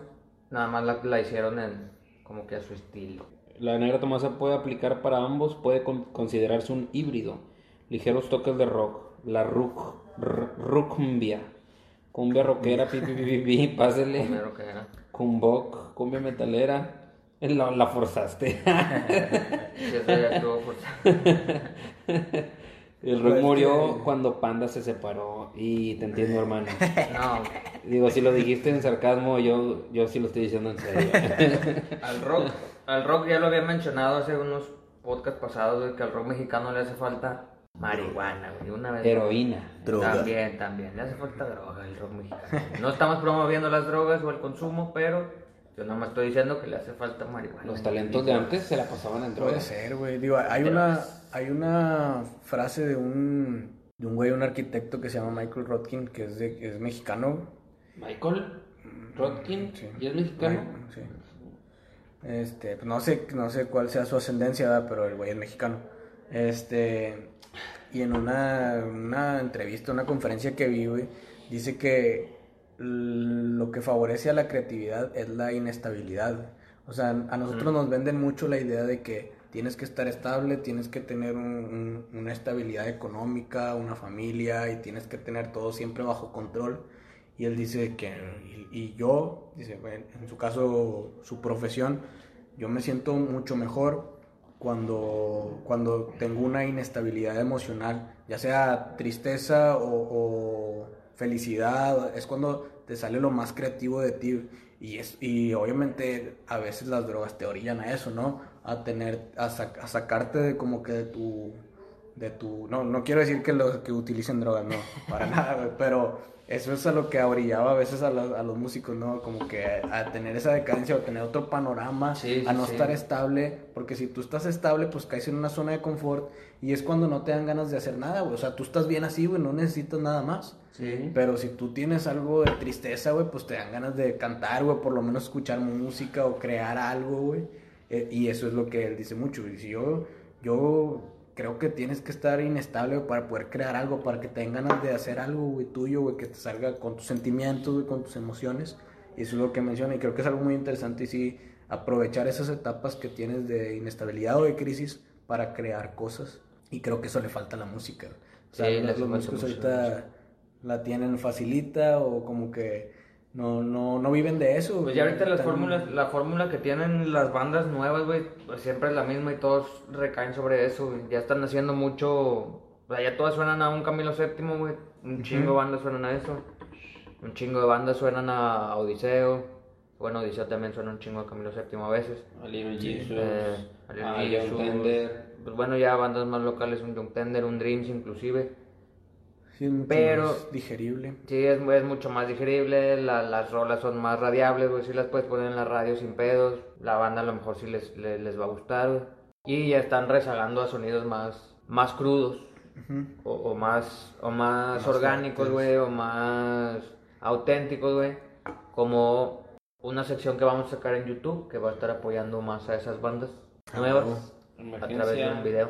S1: Nada más la, la hicieron en como que a su estilo.
S3: La negra Tomasa puede aplicar para ambos, puede con- considerarse un híbrido. Ligeros toques de rock, la rock, cumbia, cumbia rockera, pi, pi, pi, pi, pi, pásele,
S1: Primero que era.
S3: cumbok, cumbia metalera. La, la forzaste. [LAUGHS]
S1: Sí, eso ya estuvo forzado.
S3: El rock
S2: Pues
S3: murió
S2: que-
S3: cuando Panda se separó. Y te entiendo, hermano. [LAUGHS]
S1: No,
S3: Digo, si lo dijiste en sarcasmo, yo, yo sí lo estoy diciendo en serio. [LAUGHS]
S1: al rock, al rock ya lo había mencionado hace unos podcasts pasados, güey, que al rock mexicano le hace falta marihuana, güey. Una vez.
S3: Heroína.
S2: Droga.
S1: También, también. Le hace falta droga al rock mexicano. No estamos promoviendo las drogas o el consumo, pero yo nada más estoy diciendo que le hace falta marihuana.
S3: Los talentos de antes se la pasaban en
S2: Puede
S3: drogas.
S2: ser, güey. Digo, hay una, hay una frase de un, de un güey, un arquitecto que se llama Michael Rodkin, que es, de, que es mexicano.
S3: Michael Rodkin,
S2: Sí.
S3: ¿y es mexicano?
S2: Sí. Este, pues no sé, no sé cuál sea su ascendencia, pero el güey es mexicano. Este, y en una, una entrevista, una conferencia que vi, güey, dice que lo que favorece a la creatividad es la inestabilidad. O sea, a nosotros nos venden mucho la idea de que tienes que estar estable, tienes que tener un- un- una estabilidad económica, una familia y tienes que tener todo siempre bajo control. Y él dice que, y, y yo, dice, en su caso, su profesión, yo me siento mucho mejor cuando, cuando tengo una inestabilidad emocional, ya sea tristeza o, felicidad, es cuando te sale lo más creativo de ti. Y, es, y obviamente a veces las drogas te orillan a eso, ¿no? A tener, a, sac- a sacarte de como que de tu, de tu, no, no quiero decir que los que utilicen drogas, no, para [LAUGHS] nada, pero eso es a lo que orillaba a veces a, los- a los músicos, ¿no? Como que a, a tener esa decadencia o tener otro panorama,
S1: Sí,
S2: a no
S1: sí.
S2: estar estable, porque si tú estás estable, pues caes en una zona de confort y es cuando no te dan ganas de hacer nada, güey, o sea, tú estás bien así, güey, no necesitas nada más.
S1: Sí.
S2: Pero si tú tienes algo de tristeza, güey, pues te dan ganas de cantar, güey, por lo menos escuchar música o crear algo, güey. Eh, y eso es lo que él dice mucho. Y si yo, yo creo que tienes que estar inestable para poder crear algo, para que te den ganas de hacer algo, güey, tuyo, güey, que te salga con tus sentimientos, güey, con tus emociones. Y eso es lo que menciona. Y creo que es algo muy interesante y sí, aprovechar esas etapas que tienes de inestabilidad o de crisis para crear cosas. Y creo que eso le falta a la música. O sea,
S1: Sí,
S2: los, músicos ahorita la tienen facilita o como que no, no, no viven de eso.
S1: Pues ya ahorita las fórmulas, la fórmula que tienen las bandas nuevas, güey, pues siempre es la misma y todos recaen sobre eso, güey. Ya están haciendo mucho, o sea, ya todas suenan a un Camilo VII, güey. Un chingo de bandas suenan a eso. Un chingo de bandas suenan a Odiseo. Bueno, Odiseo también suena un chingo a Camilo VII a veces.
S3: A Little Jesus,
S1: Eh, a Little
S3: a
S1: Jesus.
S3: Young Tender.
S1: Pues bueno, ya bandas más locales, un Young Tender, un Dreams inclusive.
S2: Sí, es mucho
S1: Pero-
S2: más digerible.
S1: Sí, es, es mucho más digerible, la- las rolas son más radiables, güey, sí las puedes poner en la radio sin pedos, la banda a lo mejor sí les, le- les, va a gustar, güey. Y ya están rezagando a sonidos más, más crudos,
S2: Ujú.
S1: o, o más, o más,
S2: Más
S1: orgánicos, güey, o más auténticos, güey. Como una sección que vamos a sacar en YouTube, que va a estar apoyando más a esas bandas
S2: Ah,
S1: nuevas a través de un video.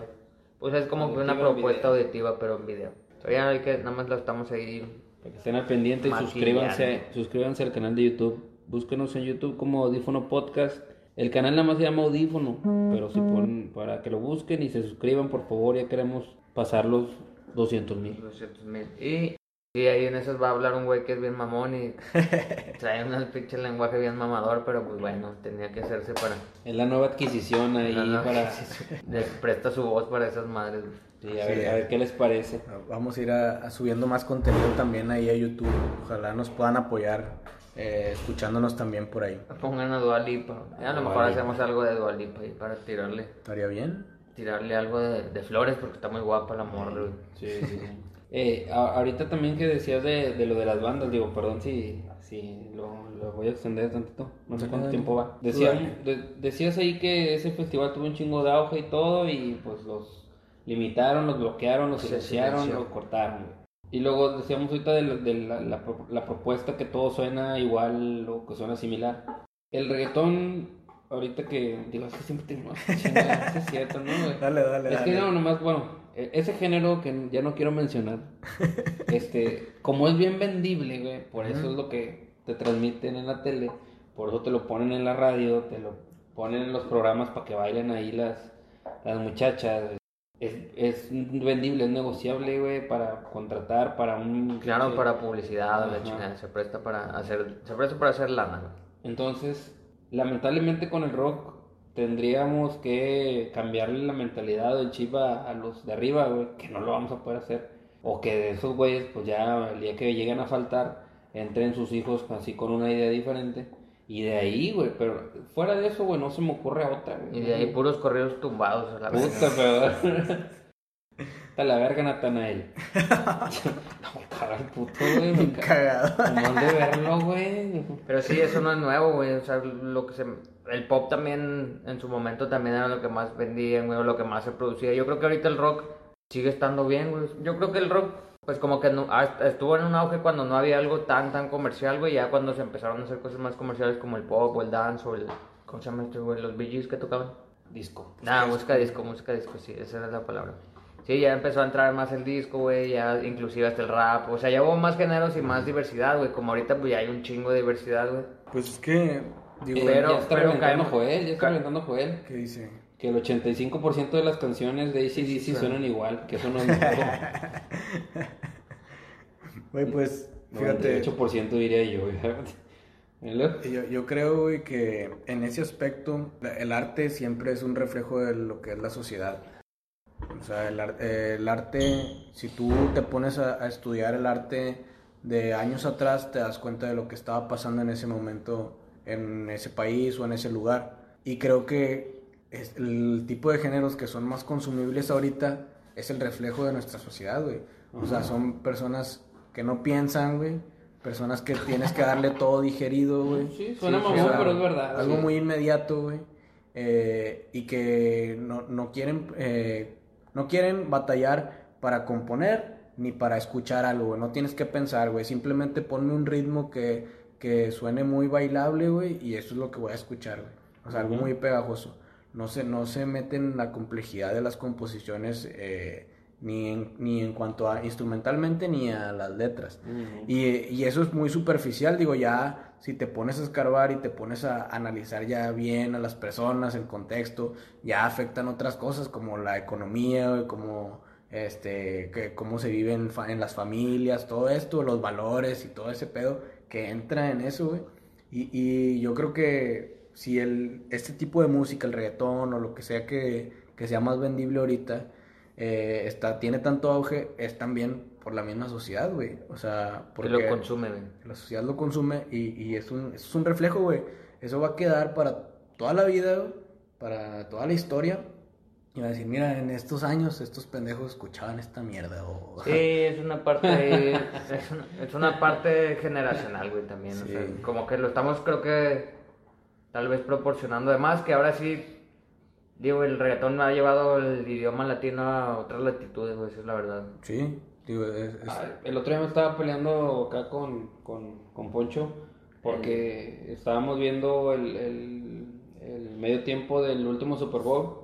S1: Pues es como que una propuesta auditiva, pero en video. Todavía hay que, nada más la estamos ahí
S3: Para que estén al pendiente y suscríbanse, suscríbanse al canal de YouTube. Búsquenos en YouTube como Audífono Podcast. El canal nada más se llama Audífono, pero si ponen para que lo busquen y se suscriban, por favor, ya queremos pasar los 200 mil.
S1: 200 mil. Y Sí, ahí en esas va a hablar un güey que es bien mamón y [LAUGHS] trae un pinche lenguaje bien mamador, pero pues bueno, tenía que hacerse para...
S3: Es la nueva adquisición ahí
S1: no,
S3: para...
S1: les presta su voz para esas madres. güey.
S3: Sí, a,
S2: Sí,
S3: ver, a ver qué les parece.
S2: Vamos a ir a, a subiendo más contenido también ahí a YouTube. Ojalá nos puedan apoyar eh, escuchándonos también por ahí.
S1: Pongan a Dualipa. A lo mejor hacemos algo de Dualipa ahí para tirarle,
S2: ¿Estaría bien?
S1: tirarle algo de, de flores porque está muy guapa la morra, güey.
S3: Sí, sí, sí. [LAUGHS] Eh, ahorita también que decías de, de lo de las bandas, digo, perdón si, si lo, lo voy a extender tantito, no sé cuánto
S2: Dale.
S3: tiempo va. Decían- de- decías ahí que ese festival tuvo un chingo de auge y todo y pues los limitaron, los bloquearon, los silenciaron, los cortaron. Y luego decíamos ahorita de, la, de la- la pro- la propuesta que todo suena igual o que suena similar. El reggaetón, ahorita que digo, es que siempre tengo chingada, [LAUGHS] es cierto, ¿no?
S2: Dale, dale,
S3: Es que no, nomás, bueno, ese género que ya no quiero mencionar, [LAUGHS] este, como es bien vendible, güey, por eso es lo que te transmiten en la tele, por eso te lo ponen en la radio, te lo ponen en los programas para que bailen ahí las, las muchachas. güey. Es, es vendible, es negociable, güey, para contratar, para un...
S1: Claro,
S3: sí.
S1: para publicidad, la chingada, se presta para hacer, se presta para hacer lana, güey.
S3: Entonces, lamentablemente con el rock tendríamos que cambiarle la mentalidad del chip a, a los de arriba, güey, que no lo vamos a poder hacer. O que de esos güeyes, pues ya el día que lleguen a faltar, entren sus hijos así con una idea diferente. Y de ahí, güey, pero fuera de eso, güey, no se me ocurre otra, güey.
S1: Y de ahí puros corridos tumbados a la.
S3: Puta, pero... [LAUGHS] La verga, Natanael. [LAUGHS] no, puto, güey. me caga.
S2: Cagado.
S3: Nomás de verlo, güey.
S1: Pero sí, eso no es nuevo, güey. O sea, lo que se... El pop también, en su momento, también era lo que más vendían, güey, o lo que más se producía. Yo creo que ahorita el rock sigue estando bien, güey. Yo creo que el rock, pues como que no, ah, estuvo en un auge cuando no había algo tan, tan comercial, güey. Ya cuando se empezaron a hacer cosas más comerciales como el pop o el dance o el... ¿Cómo se llama este, güey? Los Gees que tocaban.
S3: Disco.
S1: Nah, música disco, música disco, sí, esa era la palabra. Sí, ya empezó a entrar más el disco, güey, ya inclusive hasta el rap, o sea, ya hubo más géneros y más diversidad, güey, como ahorita pues ya hay un chingo de diversidad, güey.
S2: Pues es que, digo,
S3: Eh,
S1: Pero-
S3: ya está
S1: pero caemos-
S3: Joel, ya está Joel.
S2: ¿qué dice?
S3: Que el 85% de las canciones de ACDC suenan igual, que eso no es [LAUGHS] nuevo.
S2: Güey, pues, fíjate.
S3: 98% diría yo. güey. ¿Velo?
S2: Yo, yo creo, güey, que en ese aspecto el arte siempre es un reflejo de lo que es la sociedad. O sea, el, ar- el arte, si tú te pones a, a estudiar el arte de años atrás, te das cuenta de lo que estaba pasando en ese momento en ese país o en ese lugar. Y creo que es- el tipo de géneros que son más consumibles ahorita es el reflejo de nuestra sociedad, güey. O sea, son personas que no piensan, güey. Personas que tienes que darle todo digerido, güey.
S3: Sí, suena mamón,
S2: sea,
S3: pero es verdad.
S2: Algo
S3: sí.
S2: muy inmediato, güey. eh, y que no, no quieren eh, no quieren batallar para componer ni para escuchar algo, güey. No tienes que pensar, güey. Simplemente ponme un ritmo que, que suene muy bailable, güey. Y eso es lo que voy a escuchar, güey. O sea, algo muy pegajoso. No se, no se meten en la complejidad de las composiciones eh, ni, en, ni en cuanto a instrumentalmente ni a las letras. Y, y eso es muy superficial, digo, ya si te pones a escarbar y te pones a analizar ya bien a las personas, el contexto, ya afectan otras cosas como la economía, como este, que, cómo se vive en, en las familias, todo esto, los valores y todo ese pedo que entra en eso, güey. Y, y yo creo que si el, este tipo de música, el reggaetón o lo que sea que, que sea más vendible ahorita, eh, está, tiene tanto auge, es también por la misma sociedad, güey. O sea,
S1: Porque lo consume, güey.
S2: la sociedad lo consume y, y es, un, es un reflejo, güey. Eso va a quedar para toda la vida, güey, para toda la historia. Y va a decir, mira, en estos años estos pendejos escuchaban esta mierda. O... [LAUGHS]
S1: Sí, es una parte, es una, es una parte generacional, güey, también. O
S2: Sí.
S1: sea, como que lo estamos, creo que, tal vez proporcionando. Además, que ahora sí, digo, el reggaetón ha llevado el idioma latino a otras latitudes, güey, esa es la verdad.
S2: Sí, digo, es, es-
S3: Ah, el otro día me estaba peleando acá con, con, con Poncho porque estábamos viendo el, el, el medio tiempo del último Super Bowl.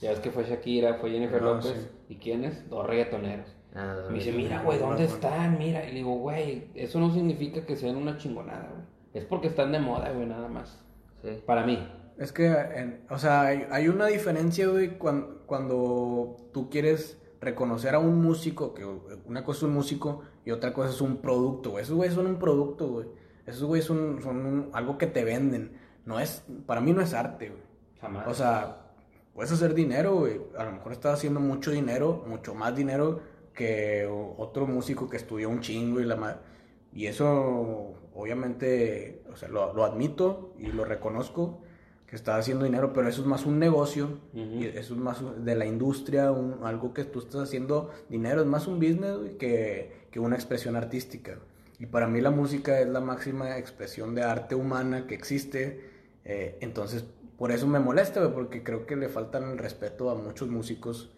S3: Ya ves que fue Shakira, fue Jennifer
S2: Ah,
S3: López.
S2: sí.
S3: ¿Y quiénes? Dos reggaetoneros.
S1: Nada,
S3: Me dice, mira, güey, ¿dónde están? Mira. Y le digo, güey, eso no significa que sean una chingonada, güey. Es porque están de moda, güey, nada más.
S1: Sí.
S3: Para mí.
S2: es que, en- o sea, hay, hay una diferencia, güey, cuan- cuando, tú quieres reconocer a un músico, que una cosa es un músico y otra cosa es un producto, güey. Esos güeyes son un producto, güey. Esos güeyes son, son un- algo que te venden. No es, para mí no es arte, güey.
S3: Jamás.
S2: O sea, puedes hacer dinero, güey. A lo mejor estás haciendo mucho dinero, mucho más dinero que otro músico que estudió un chingo y la ma- Y eso, obviamente, o sea, lo, lo admito y lo reconozco, que estás haciendo dinero, pero eso es más un negocio, y eso es más de la industria, un- algo que tú estás haciendo dinero, es más un business que, que una expresión artística. Y para mí la música es la máxima expresión de arte humana que existe, eh, entonces por eso me molesta, porque creo que le faltan el respeto a muchos músicos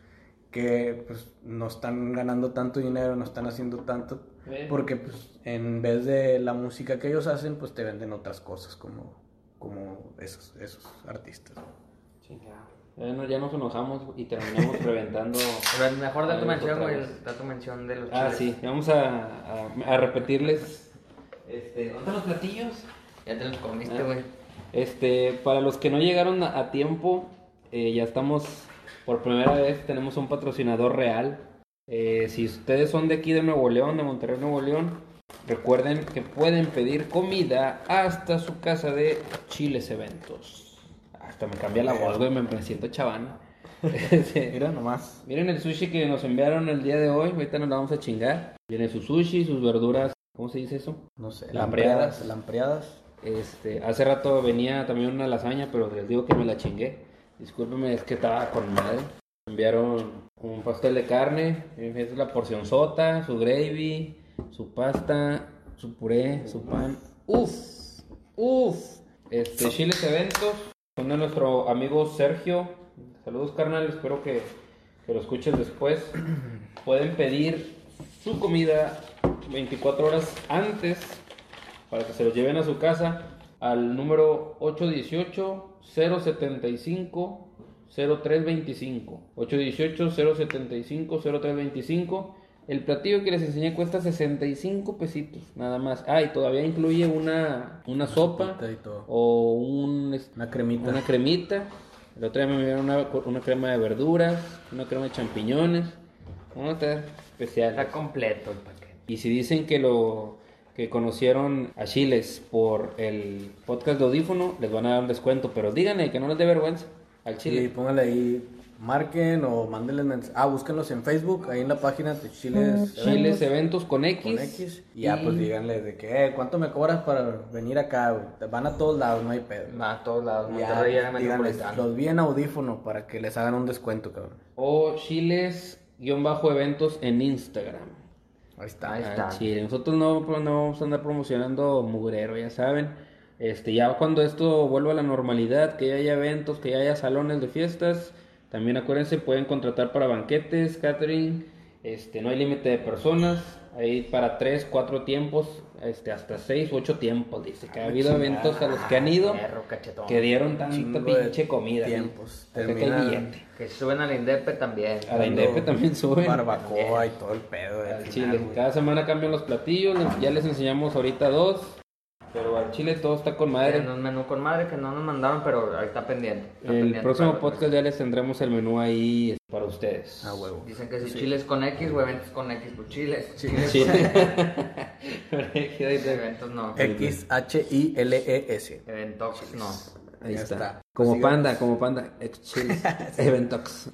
S2: que pues no están ganando tanto dinero, no están haciendo tanto,
S3: Eh.
S2: porque pues en vez de la música que ellos hacen, pues te venden otras cosas como, como esos, esos artistas.
S3: Chingado. Ya, no- ya nos enojamos y terminamos reventando.
S1: Pero [LAUGHS] el mejor dato
S3: Algo
S1: mención, güey, el dato mención de los
S3: Ah,
S1: chiles.
S3: sí, vamos a, a, a repetirles. Este, ¿Dónde están los platillos?
S1: Ya te los comiste,
S3: Ah.
S1: güey.
S3: Este, para los que no llegaron a, a tiempo, eh, ya estamos por primera vez, tenemos un patrocinador real. Eh, si ustedes son de aquí de Nuevo León, de Monterrey, Nuevo León, recuerden que pueden pedir comida hasta su casa de Chiles Eventos. Hasta me cambia la voz, güey, me, siento chavana. [LAUGHS]
S2: Mira nomás.
S3: Miren el sushi que nos enviaron el día de hoy, ahorita nos la vamos a chingar. Viene su sushi, sus verduras, ¿cómo se dice eso?
S2: No sé,
S3: Lampreadas.
S2: lampreadas. Lampreadas.
S3: Este, hace rato venía también una lasaña, pero les digo que me la chingué. Discúlpeme, es que estaba con madre. Enviaron un pastel de carne, es la porción sota, su gravy, su pasta, su puré, su pan. Uf, uf. Este, Chiles Eventos, de nuestro amigo Sergio. Saludos, carnal, espero que, que lo escuches después. Pueden pedir su comida 24 horas antes para que se los lleven a su casa al número 818-075-0325. 818-075-0325. El platillo que les enseñé cuesta 65 pesitos, nada más. Ah, y todavía incluye una, una sopa
S2: y todo.
S3: o un,
S2: Una cremita.
S3: una cremita. El otro día me enviaron una, una crema de verduras, una crema de champiñones. Una está especial.
S1: Está completo el paquete.
S3: Y si dicen que lo que conocieron a Chiles por el podcast de audífono, les van a dar un descuento, pero díganle que no les dé vergüenza al
S2: Sí,
S3: Chile.
S2: póngale ahí, marquen o mándenles mensajes. Ah, búsquenlos en Facebook, ahí en la página de Chiles.
S3: Chiles Eventos con X.
S2: con X. Y ya, pues díganle de que, eh, ¿cuánto me cobras para venir acá? güey? Van a todos lados, no hay pedo.
S1: Va a todos lados,
S2: Ya, díganles, los vi en audífono para que les hagan un descuento, cabrón.
S3: O Chiles-eventos en Instagram.
S2: Ahí está.
S1: Ahí
S3: Ah,
S1: está.
S3: Chile. Nosotros no, pues, no vamos a andar promocionando mugrero, ya saben. Este, ya cuando esto vuelva a la normalidad, que ya haya eventos, que ya haya salones de fiestas, también acuérdense, pueden contratar para banquetes, catering, este, no hay límite de personas, hay para tres, cuatro tiempos, este, hasta seis, ocho tiempos, dice que ha habido eventos a los que han ido
S1: Perro, cachetón.
S3: que dieron tanta pinche comida.
S2: tiempos. Termina-
S3: billete.
S1: Que suben al Indepe también.
S3: A la Indepe también suben.
S2: Barbacoa y todo el pedo. al
S3: Al
S2: final,
S3: chile. Cada semana cambian los platillos. Ya les enseñamos ahorita dos. Pero al chile todo está con madre.
S1: Tienen un menú con madre que no nos mandaron, pero ahí está pendiente. está
S3: El
S1: pendiente
S3: próximo podcast ya les tendremos el menú ahí para ustedes.
S2: Ah, huevo.
S1: Dicen que si chiles con X o eventos con X, pues chiles. Chiles
S3: Chile. [LAUGHS] [LAUGHS]
S1: eventos no.
S2: X-H-I-L-E-S.
S1: Eventos no.
S3: Ahí está.
S2: está.
S3: Como
S2: Sigan-
S3: panda, como panda. Chiles. [LAUGHS] Eventox.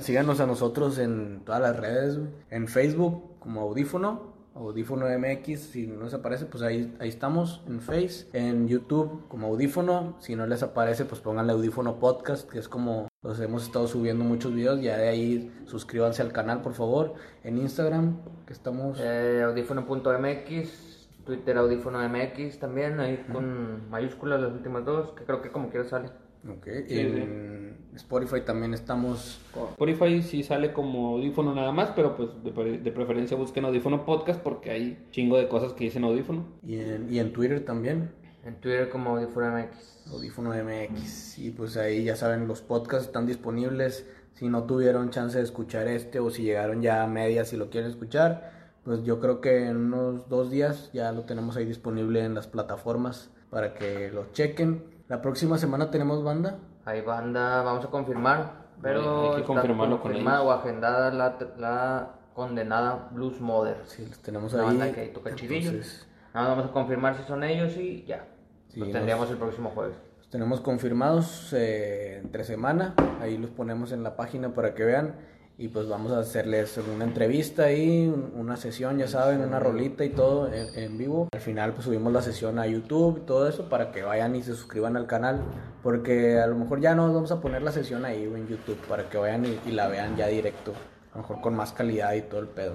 S2: Síganos a nosotros en todas las redes, güey. en Facebook como Audífono, Audífono MX, si no les aparece, pues ahí, ahí estamos, en Face, en YouTube como Audífono, si no les aparece, pues pónganle Audífono Podcast, que es como los hemos estado subiendo muchos videos, ya de ahí suscríbanse al canal, por favor, en Instagram, que estamos...
S1: Eh, audífono.mx, Twitter audífono MX también, ahí con mayúsculas las últimas dos, que creo que como quiera sale.
S2: Ok, en Spotify también estamos...
S3: Spotify sí sale como audífono nada más, pero pues de, pre- de preferencia busquen audífono podcast porque hay chingo de cosas que dicen audífono.
S2: Y en, y en Twitter también.
S1: En Twitter como audífono MX.
S2: Audífono MX. Y pues ahí ya saben, los podcasts están disponibles. Si no tuvieron chance de escuchar este o si llegaron ya a medias y lo quieren escuchar, pues yo creo que en unos dos días ya lo tenemos ahí disponible en las plataformas para que lo chequen. La próxima semana tenemos banda.
S1: Hay banda, vamos a confirmar. Pero
S3: hay que confirmarlo con ellos.
S1: o agendada la, la condenada Blues Mother.
S2: Sí, los tenemos
S1: Una
S2: ahí.
S1: banda que ahí toca.
S2: Entonces,
S1: Nada, vamos a confirmar si son ellos y ya.
S2: Sí,
S1: los
S2: nos-
S1: tendríamos el próximo jueves.
S2: los tenemos confirmados eh, entre semana. Ahí los ponemos en la página para que vean. Y pues vamos a hacerles una entrevista ahí, un- una sesión, ya saben, una rolita y todo en, en vivo. Al final pues subimos la sesión a YouTube y todo eso para que vayan y se suscriban al canal. Porque a lo mejor ya no vamos a poner la sesión ahí en YouTube para que vayan y, y la vean ya directo. A lo mejor con más calidad y todo el pedo.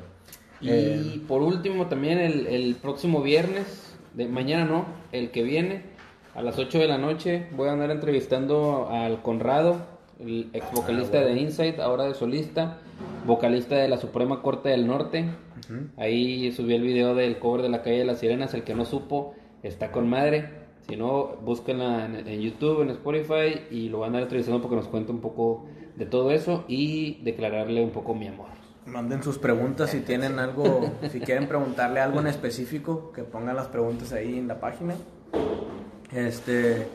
S3: Y
S2: Eh,
S3: por último, también el, el próximo viernes, de mañana no, el que viene, a las 8 de la noche, voy a andar entrevistando al Conrado, el ex vocalista de Inside, ahora de solista, vocalista de la Suprema Corte del Norte. Ahí subí el video del cover de la calle de las Sirenas, el que no supo, está con madre. Si no, búsquenla en, en YouTube, en Spotify, y lo van a andar entrevistando porque nos cuenta un poco de todo eso y declararle un poco mi amor.
S2: Manden sus preguntas si tienen algo, si quieren preguntarle algo en específico, que pongan las preguntas ahí en la página. Este,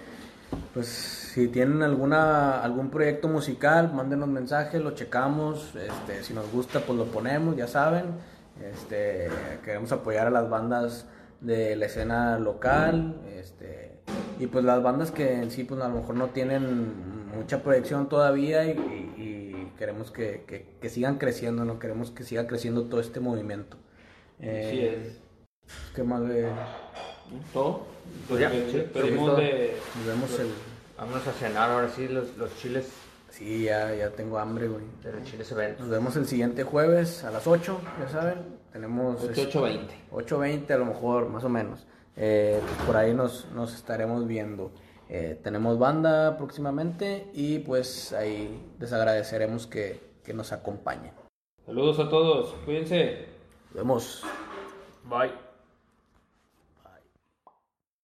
S2: pues si tienen alguna algún proyecto musical, mándenos mensajes, lo checamos, este, si nos gusta pues lo ponemos, ya saben. Este, queremos apoyar a las bandas de la escena local, este, y pues las bandas que en sí pues a lo mejor no tienen mucha proyección todavía y, y- y queremos que, que- que sigan creciendo, no queremos que siga creciendo todo este movimiento. Eh,
S3: Así es.
S2: ¿Qué más de-
S3: ¿Todo?
S1: Pues ya, sí,
S3: de...
S2: Nos vemos el...
S1: Vamos a cenar ahora sí los, los chiles
S2: Sí, ya, ya tengo hambre, güey.
S1: de los chiles eventos.
S2: Nos vemos el siguiente jueves a las 8, ya saben. Tenemos...
S3: 8820.
S2: 8.20 a lo mejor, más o menos. Eh, por ahí nos, nos estaremos viendo. Eh, tenemos banda próximamente y pues ahí les agradeceremos que, que nos acompañen.
S3: Saludos a todos, cuídense.
S2: Nos vemos.
S1: Bye.